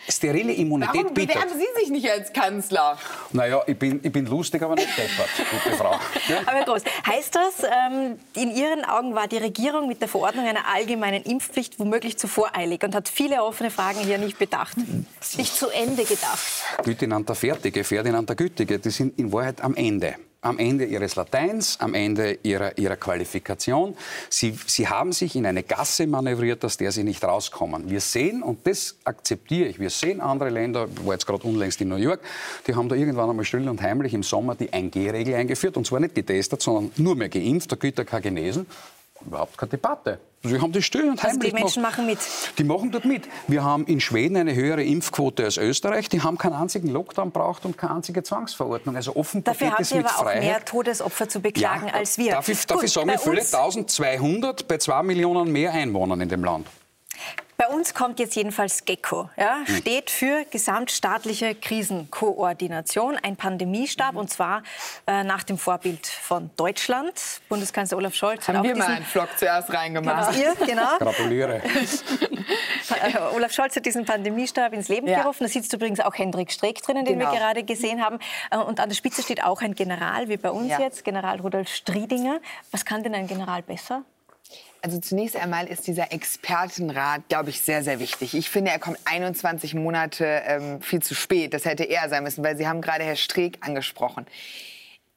sterile Immunität Warum bietet. Warum bewerben Sie sich nicht als Kanzler? Naja, ich bin, ich bin lustig, aber nicht deppert, gute Frau. Ja? Aber groß. Heißt das, ähm, in Ihren Augen war die Regierung mit der Verordnung einer allgemeinen Impfpflicht womöglich zu voreilig und hat viele offene Fragen hier nicht bedacht, nicht zu Ende gedacht? Gütinanter Fertige, Ferdinand der Gütige, die sind in Wahrheit am Ende am Ende ihres Lateins, am Ende ihrer, ihrer Qualifikation. Sie, sie haben sich in eine Gasse manövriert, aus der sie nicht rauskommen. Wir sehen, und das akzeptiere ich, wir sehen andere Länder, ich war jetzt gerade unlängst in New York, die haben da irgendwann einmal still und heimlich im Sommer die 1G-Regel eingeführt, und zwar nicht getestet, sondern nur mehr geimpft, der Güter kein genesen. Überhaupt keine Debatte. Sie haben das still und heimlich also die Menschen machen mit. Die machen dort mit. Wir haben in Schweden eine höhere Impfquote als Österreich. Die haben keinen einzigen Lockdown braucht und keine einzige Zwangsverordnung. Also offenbar Dafür es mit aber auch mehr Todesopfer zu beklagen ja, als wir. Darf ich, darf Gut, ich sagen, wie viele? 1200 bei zwei Millionen mehr Einwohnern in dem Land. Bei uns kommt jetzt jedenfalls GECKO. Ja, hm. steht für gesamtstaatliche Krisenkoordination, ein Pandemiestab und zwar äh, nach dem Vorbild von Deutschland. Bundeskanzler Olaf Scholz Haben hat auch wir diesen, mal einen Flock zuerst reingemacht. Genau, ihr, genau. Gratuliere. Äh, Olaf Scholz hat diesen Pandemiestab ins Leben ja. gerufen. Da sitzt übrigens auch Hendrik Streeck drinnen, den genau. wir gerade gesehen haben. Äh, und an der Spitze steht auch ein General, wie bei uns ja. jetzt, General Rudolf Striedinger. Was kann denn ein General besser? Also zunächst einmal ist dieser Expertenrat, glaube ich, sehr, sehr wichtig. Ich finde, er kommt 21 Monate ähm, viel zu spät. Das hätte er sein müssen, weil Sie haben gerade Herr Streeck angesprochen.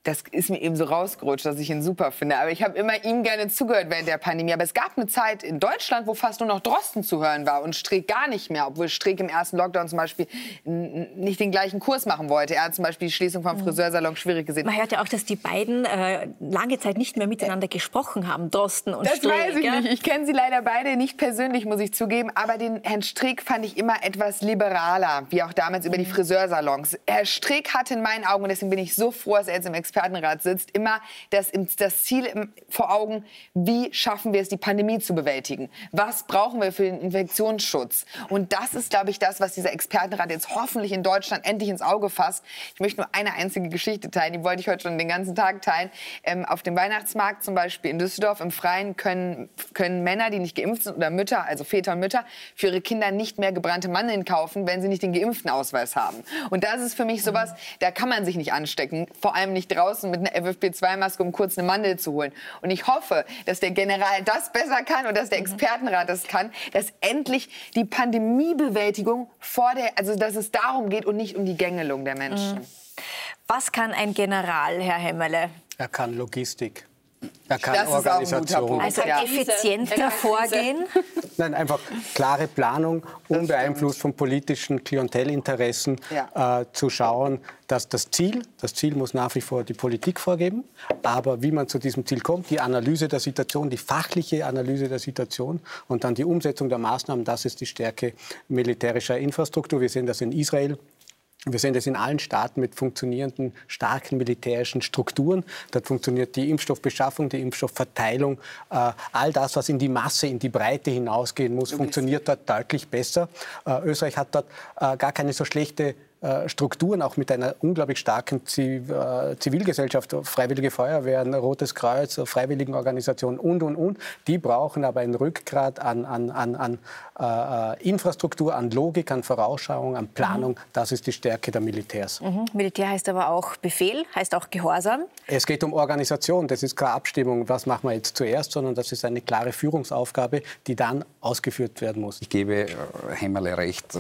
Das ist mir eben so rausgerutscht, dass ich ihn super finde. Aber ich habe immer ihm gerne zugehört während der Pandemie. Aber es gab eine Zeit in Deutschland, wo fast nur noch Drosten zu hören war und Streeck gar nicht mehr. Obwohl Streeck im ersten Lockdown zum Beispiel nicht den gleichen Kurs machen wollte. Er hat zum Beispiel die Schließung vom mhm. Friseursalon schwierig gesehen. Man hört ja auch, dass die beiden äh, lange Zeit nicht mehr miteinander gesprochen haben, Drosten und das Streeck. Das weiß ich ja? nicht. Ich kenne sie leider beide nicht persönlich, muss ich zugeben. Aber den Herrn Streeck fand ich immer etwas liberaler, wie auch damals über die mhm. Friseursalons. Herr Streeck hatte in meinen Augen, und deswegen bin ich so froh, dass er jetzt im Expertenrat sitzt, immer das, das Ziel vor Augen, wie schaffen wir es, die Pandemie zu bewältigen? Was brauchen wir für den Infektionsschutz? Und das ist, glaube ich, das, was dieser Expertenrat jetzt hoffentlich in Deutschland endlich ins Auge fasst. Ich möchte nur eine einzige Geschichte teilen, die wollte ich heute schon den ganzen Tag teilen. Ähm, auf dem Weihnachtsmarkt zum Beispiel in Düsseldorf im Freien können, können Männer, die nicht geimpft sind, oder Mütter, also Väter und Mütter, für ihre Kinder nicht mehr gebrannte Mandeln kaufen, wenn sie nicht den geimpften Ausweis haben. Und das ist für mich sowas, da kann man sich nicht anstecken, vor allem nicht draußen mit einer FFP2-Maske, um kurz eine Mandel zu holen. Und ich hoffe, dass der General das besser kann und dass der mhm. Expertenrat das kann, dass endlich die Pandemiebewältigung vor der, also dass es darum geht und nicht um die Gängelung der Menschen. Mhm. Was kann ein General, Herr Hemmele? Er kann Logistik. Er kann das Organisation. Also effizienter vorgehen? Nein, einfach klare Planung, unbeeinflusst von politischen Klientelinteressen, ja. äh, zu schauen, dass das Ziel, das Ziel muss nach wie vor die Politik vorgeben, aber wie man zu diesem Ziel kommt, die Analyse der Situation, die fachliche Analyse der Situation und dann die Umsetzung der Maßnahmen, das ist die Stärke militärischer Infrastruktur. Wir sehen das in Israel, wir sehen das in allen Staaten mit funktionierenden, starken militärischen Strukturen. Dort funktioniert die Impfstoffbeschaffung, die Impfstoffverteilung. Äh, all das, was in die Masse, in die Breite hinausgehen muss, funktioniert dort deutlich besser. Äh, Österreich hat dort äh, gar keine so schlechte Strukturen, auch mit einer unglaublich starken äh, Zivilgesellschaft, Freiwillige Feuerwehren, Rotes Kreuz, Freiwilligenorganisationen und, und, und. Die brauchen aber ein Rückgrat an, an, an, an äh, Infrastruktur, an Logik, an Vorausschauung, an Planung. Mhm. Das ist die Stärke der Militärs. Mhm. Militär heißt aber auch Befehl, heißt auch Gehorsam. Es geht um Organisation. Das ist keine Abstimmung, was machen wir jetzt zuerst, sondern das ist eine klare Führungsaufgabe, die dann ausgeführt werden muss. Ich gebe Hämmerle recht.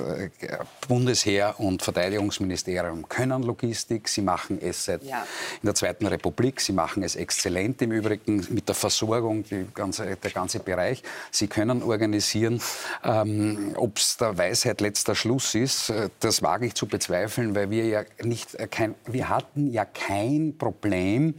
Bundesheer und Verteidigung Verteidigungsministerium können Logistik. Sie machen es seit ja. in der Zweiten Republik. Sie machen es exzellent im Übrigen mit der Versorgung, ganze, der ganze Bereich. Sie können organisieren. Ähm, Ob es der Weisheit letzter Schluss ist, das wage ich zu bezweifeln, weil wir ja nicht äh, kein, wir hatten ja kein Problem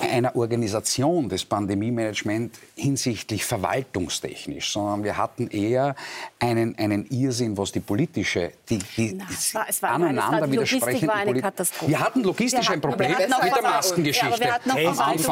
einer Organisation des Pandemie-Management hinsichtlich verwaltungstechnisch, sondern wir hatten eher einen, einen Irrsinn, was die politische, die, die Na, es war, es war aneinander eine, widersprechenden Politik. Wir hatten logistisch ein Problem mit der Maskengeschichte. Ja, aber wir hatten auch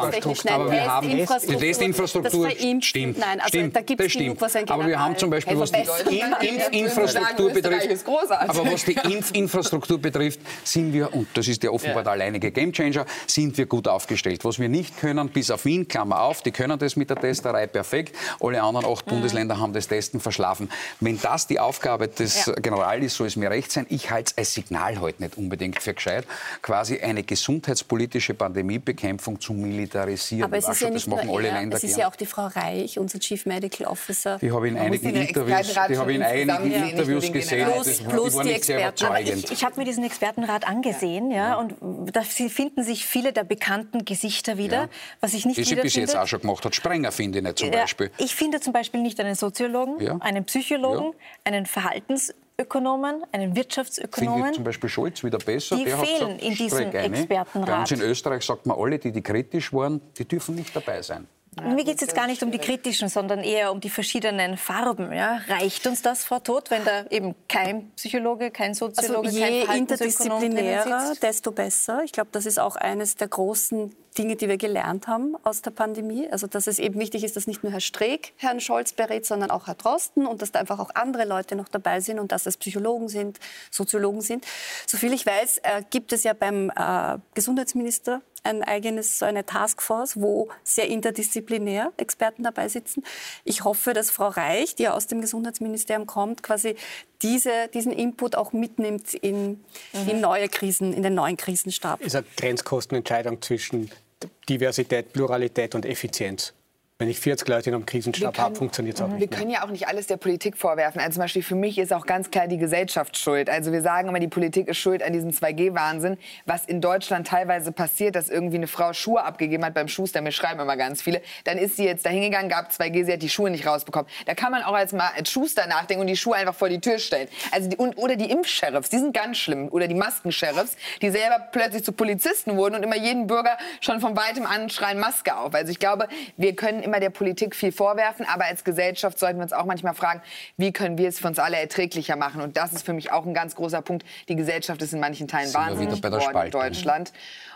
aber wir haben die Testinfrastruktur stimmt, Nein, also stimmt, da das stimmt. Aber wir haben zum Beispiel, was die Impfinfrastruktur betrifft, aber was die Impfinfrastruktur betrifft, sind wir, und das ist ja offenbar der alleinige Gamechanger, sind wir gut aufgestellt. Was was wir nicht können, bis auf Wien, Klammer auf, die können das mit der Testerei perfekt. Alle anderen acht mhm. Bundesländer haben das Testen verschlafen. Wenn das die Aufgabe des ja. Generals ist, soll es mir recht sein. Ich halte es als Signal heute nicht unbedingt für gescheit, quasi eine gesundheitspolitische Pandemiebekämpfung zu militarisieren. Aber es ist ja nicht das machen alle er, Länder Es ist gern. ja auch die Frau Reich, unser Chief Medical Officer. Die habe ich in einigen Interviews, die habe in einigen Interviews gesehen. Plus, plus die Experten. ich, ich habe mir diesen Expertenrat angesehen, ja, ja, und da finden sich viele der bekannten Gesichter Richter wieder, ja. was ich nicht sie bis jetzt auch schon gemacht hat. Sprenger finde ich nicht zum Beispiel. Ich finde zum Beispiel nicht einen Soziologen, ja. einen Psychologen, einen Verhaltensökonomen, einen Wirtschaftsökonomen. Finde ich zum Beispiel Scholz wieder besser. Die Der fehlen gesagt, in diesem Expertenrat. Bei uns in Österreich sagt man, alle, die, die kritisch waren, die dürfen nicht dabei sein. Ja, Mir geht es jetzt gar nicht um die kritischen, sondern eher um die verschiedenen Farben. Ja? Reicht uns das, Frau Todt, wenn da eben kein Psychologe, kein Soziologe, also je kein interdisziplinärer, desto besser. Ich glaube, das ist auch eines der großen Dinge, die wir gelernt haben aus der Pandemie. Also, dass es eben wichtig ist, dass nicht nur Herr Streeck Herrn Scholz berät, sondern auch Herr Drosten und dass da einfach auch andere Leute noch dabei sind und dass es Psychologen sind, Soziologen sind. Soviel ich weiß, äh, gibt es ja beim äh, Gesundheitsminister ein eigenes, so eine Taskforce, wo sehr interdisziplinär Experten dabei sitzen. Ich hoffe, dass Frau Reich, die ja aus dem Gesundheitsministerium kommt, quasi diese, diesen Input auch mitnimmt in, mhm. in neue Krisen, in den neuen Krisenstab. Es ist eine Grenzkostenentscheidung zwischen Diversität, Pluralität und Effizienz. Wenn ich 40 Leute in einem Krisenstab habe, funktioniert es auch nicht Wir mehr. können ja auch nicht alles der Politik vorwerfen. Also zum Beispiel für mich ist auch ganz klar die Gesellschaft schuld. Also wir sagen immer, die Politik ist schuld an diesem 2G-Wahnsinn. Was in Deutschland teilweise passiert, dass irgendwie eine Frau Schuhe abgegeben hat beim Schuster, mir schreiben immer ganz viele, dann ist sie jetzt da hingegangen, gab 2G, sie hat die Schuhe nicht rausbekommen. Da kann man auch als, mal als Schuster nachdenken und die Schuhe einfach vor die Tür stellen. Also die, und, oder die Impfsheriffs, die sind ganz schlimm. Oder die Maskensheriffs, die selber plötzlich zu Polizisten wurden und immer jeden Bürger schon von weitem anschreien, Maske auf. Also ich glaube, wir können immer der Politik viel vorwerfen, aber als Gesellschaft sollten wir uns auch manchmal fragen, wie können wir es für uns alle erträglicher machen? Und das ist für mich auch ein ganz großer Punkt. Die Gesellschaft ist in manchen Teilen wahnsinnig wieder bei der geworden in. Deutschland.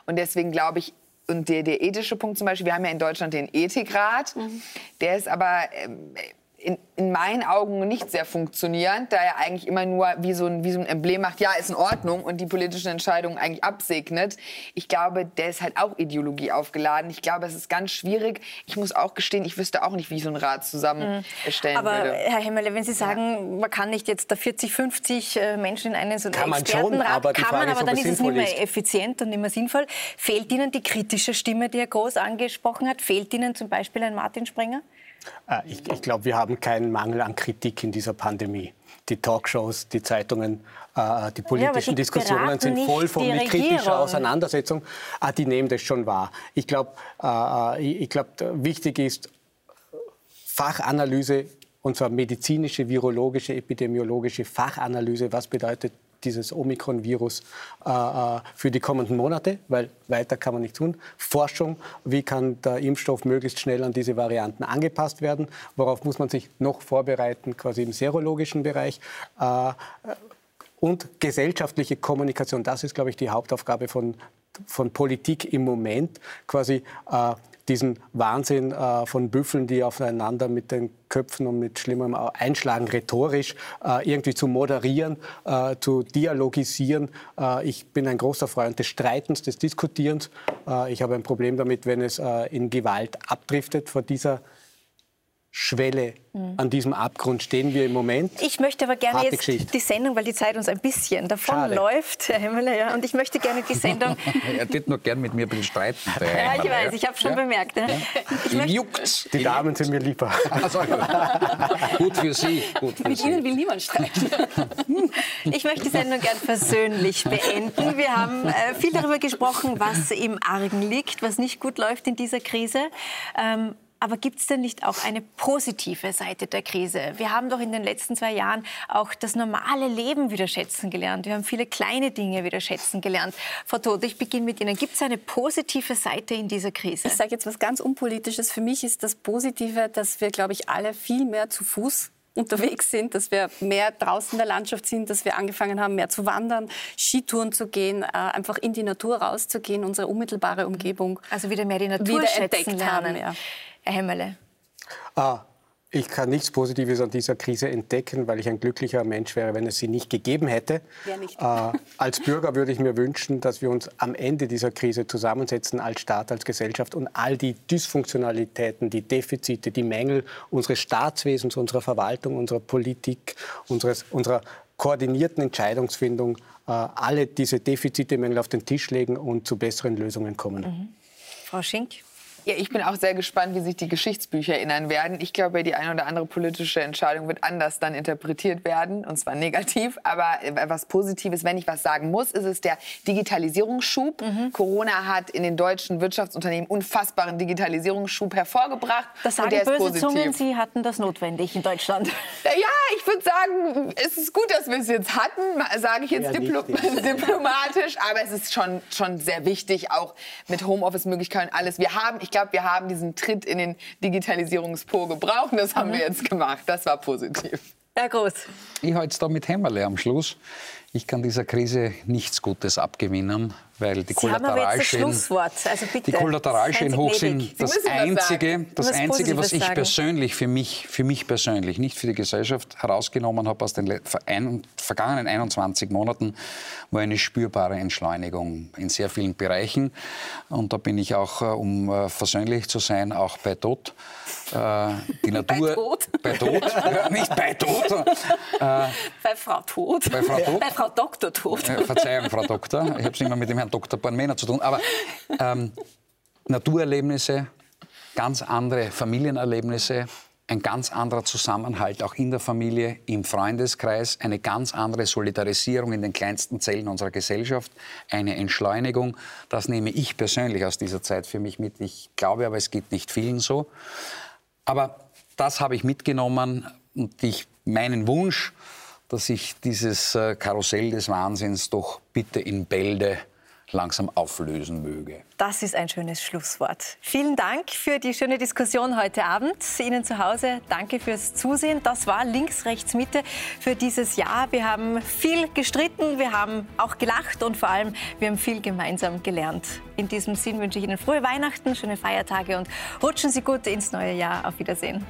Und deswegen glaube ich, und der, der ethische Punkt zum Beispiel, wir haben ja in Deutschland den Ethikrat, der ist aber ähm, in, in meinen Augen nicht sehr funktionierend, da er eigentlich immer nur wie so, ein, wie so ein Emblem macht, ja, ist in Ordnung und die politischen Entscheidungen eigentlich absegnet. Ich glaube, der ist halt auch Ideologie aufgeladen. Ich glaube, es ist ganz schwierig. Ich muss auch gestehen, ich wüsste auch nicht, wie ich so einen Rat zusammenstellen Aber würde. Herr Hemmerle, wenn Sie sagen, man kann nicht jetzt da 40, 50 äh, Menschen in einen so einen Kann man schon, Expertenrat, aber kann man, aber dann ist es nicht mehr ist. effizient und nicht mehr sinnvoll. Fehlt Ihnen die kritische Stimme, die Herr Groß angesprochen hat? Fehlt Ihnen zum Beispiel ein Martin Sprenger? Äh, Ich, ich glaube, wir haben keinen Mangel an Kritik in dieser Pandemie. Die Talkshows, die Zeitungen, äh, die politischen die Diskussionen sind voll von mit kritischer. Auseinandersetzung. Ah, die nehmen das schon wahr. Ich glaube, äh, ich glaub, wichtig ist Fachanalyse, und zwar medizinische, virologische, epidemiologische Fachanalyse. Was bedeutet dieses Omikron-Virus äh, äh, für die kommenden Monate, weil weiter kann man nicht tun. Forschung, wie kann der Impfstoff möglichst schnell an diese Varianten angepasst werden, worauf muss man sich noch vorbereiten, quasi im serologischen Bereich. Äh, und gesellschaftliche Kommunikation, das ist, glaube ich, die Hauptaufgabe von, von Politik im Moment, quasi äh, diesen Wahnsinn äh, von Büffeln, die aufeinander mit den Köpfen und mit schlimmem Einschlagen rhetorisch äh, irgendwie zu moderieren, äh, zu dialogisieren. Äh, ich bin ein großer Freund des Streitens, des Diskutierens. Äh, ich habe ein Problem damit, wenn es äh, in Gewalt abdriftet. Vor dieser Schwelle, an diesem Abgrund stehen wir im Moment. Ich möchte aber gerne Harte jetzt Geschichte. die Sendung, weil die Zeit uns ein bisschen Schade. davonläuft, Herr Hemmerle, ja, und ich möchte gerne die Sendung Er tät nur gern mit mir ein bisschen streiten. Ja, ich weiß, ich habe schon Ja. bemerkt. Ja. Ich möchte, juckt's. Die Damen sind mir lieber. Also, gut für Sie. Gut für Mit Ihnen Sie. will niemand streiten. ich möchte die Sendung gern versöhnlich beenden. Wir haben äh, viel darüber gesprochen, was im Argen liegt, was nicht gut läuft in dieser Krise. Ähm, aber gibt es denn nicht auch eine positive Seite der Krise? Wir haben doch in den letzten zwei Jahren auch das normale Leben wieder schätzen gelernt. Wir haben viele kleine Dinge wieder schätzen gelernt. Frau Todt, ich beginne mit Ihnen. Gibt es eine positive Seite in dieser Krise? Ich sage jetzt was ganz Unpolitisches. Für mich ist das Positive, dass wir, glaube ich, alle viel mehr zu Fuß unterwegs sind, dass wir mehr draußen in der Landschaft sind, dass wir angefangen haben, mehr zu wandern, Skitouren zu gehen, äh, einfach in die Natur rauszugehen, unsere unmittelbare Umgebung. Also wieder mehr die Natur Wieder entdeckt lernen. haben, ja. Herr Hemmerle. Ah, ich kann nichts Positives an dieser Krise entdecken, weil ich ein glücklicher Mensch wäre, wenn es sie nicht gegeben hätte. Wer nicht? Äh, als Bürger würde ich mir wünschen, dass wir uns am Ende dieser Krise zusammensetzen, als Staat, als Gesellschaft und all die Dysfunktionalitäten, die Defizite, die Mängel unseres Staatswesens, unserer Verwaltung, unserer Politik, unseres, unserer koordinierten Entscheidungsfindung, äh, alle diese Defizite, Mängel auf den Tisch legen und zu besseren Lösungen kommen. Frau Schink. Ja, ich bin auch sehr gespannt, wie sich die Geschichtsbücher erinnern werden. Ich glaube, die eine oder andere politische Entscheidung wird anders dann interpretiert werden, und zwar negativ. Aber äh, was Positives, wenn ich was sagen muss, ist es der Digitalisierungsschub. Mhm. Corona hat in den deutschen Wirtschaftsunternehmen unfassbaren Digitalisierungsschub hervorgebracht. Das und sagen der ist böse positiv. Zungen, Sie hatten das notwendig in Deutschland. Ja, ich würde sagen, es ist gut, dass wir es jetzt hatten, sage ich jetzt Ja, diplo nicht. diplomatisch, aber es ist schon, schon sehr wichtig, auch mit Homeoffice-Möglichkeiten und alles. Wir haben, ich glaube, wir haben diesen Tritt in den Digitalisierungspo gebraucht und das haben wir jetzt gemacht. Das war positiv. Herr Groß. Ich halte es da mit Hämmerle am Schluss. Ich kann dieser Krise nichts Gutes abgewinnen, weil die Kollateralschäden. Also die Kollateralschäden hoch sind. Das Einzige, das Was Einzige was ich persönlich für mich, für mich persönlich, nicht für die Gesellschaft herausgenommen habe aus den vergangenen 21 Monaten, war eine spürbare Entschleunigung in sehr vielen Bereichen. Und da bin ich auch, äh, um äh, versöhnlich zu sein, auch bei Tod. Äh, die Natur, Tod? Bei Tod, ja, nicht bei Tod. Äh, Bei Frau Tod. Bei Frau Tod? Bei Frau Dr. Tod. Verzeihung, Frau Doktor, ich habe es immer mit dem Herrn Dr. Bornmehner zu tun, aber ähm, Naturerlebnisse, ganz andere Familienerlebnisse, ein ganz anderer Zusammenhalt auch in der Familie, im Freundeskreis, eine ganz andere Solidarisierung in den kleinsten Zellen unserer Gesellschaft, eine Entschleunigung. Das nehme ich persönlich aus dieser Zeit für mich mit. Ich glaube aber, es geht nicht vielen so. Aber das habe ich mitgenommen und ich, meinen Wunsch, dass ich dieses äh, Karussell des Wahnsinns doch bitte in Bälde langsam auflösen möge. Das ist ein schönes Schlusswort. Vielen Dank für die schöne Diskussion heute Abend. Ihnen zu Hause danke fürs Zusehen. Das war Links, Rechts, Mitte für dieses Jahr. Wir haben viel gestritten, wir haben auch gelacht und vor allem wir haben viel gemeinsam gelernt. In diesem Sinn wünsche ich Ihnen frohe Weihnachten, schöne Feiertage und rutschen Sie gut ins neue Jahr. Auf Wiedersehen.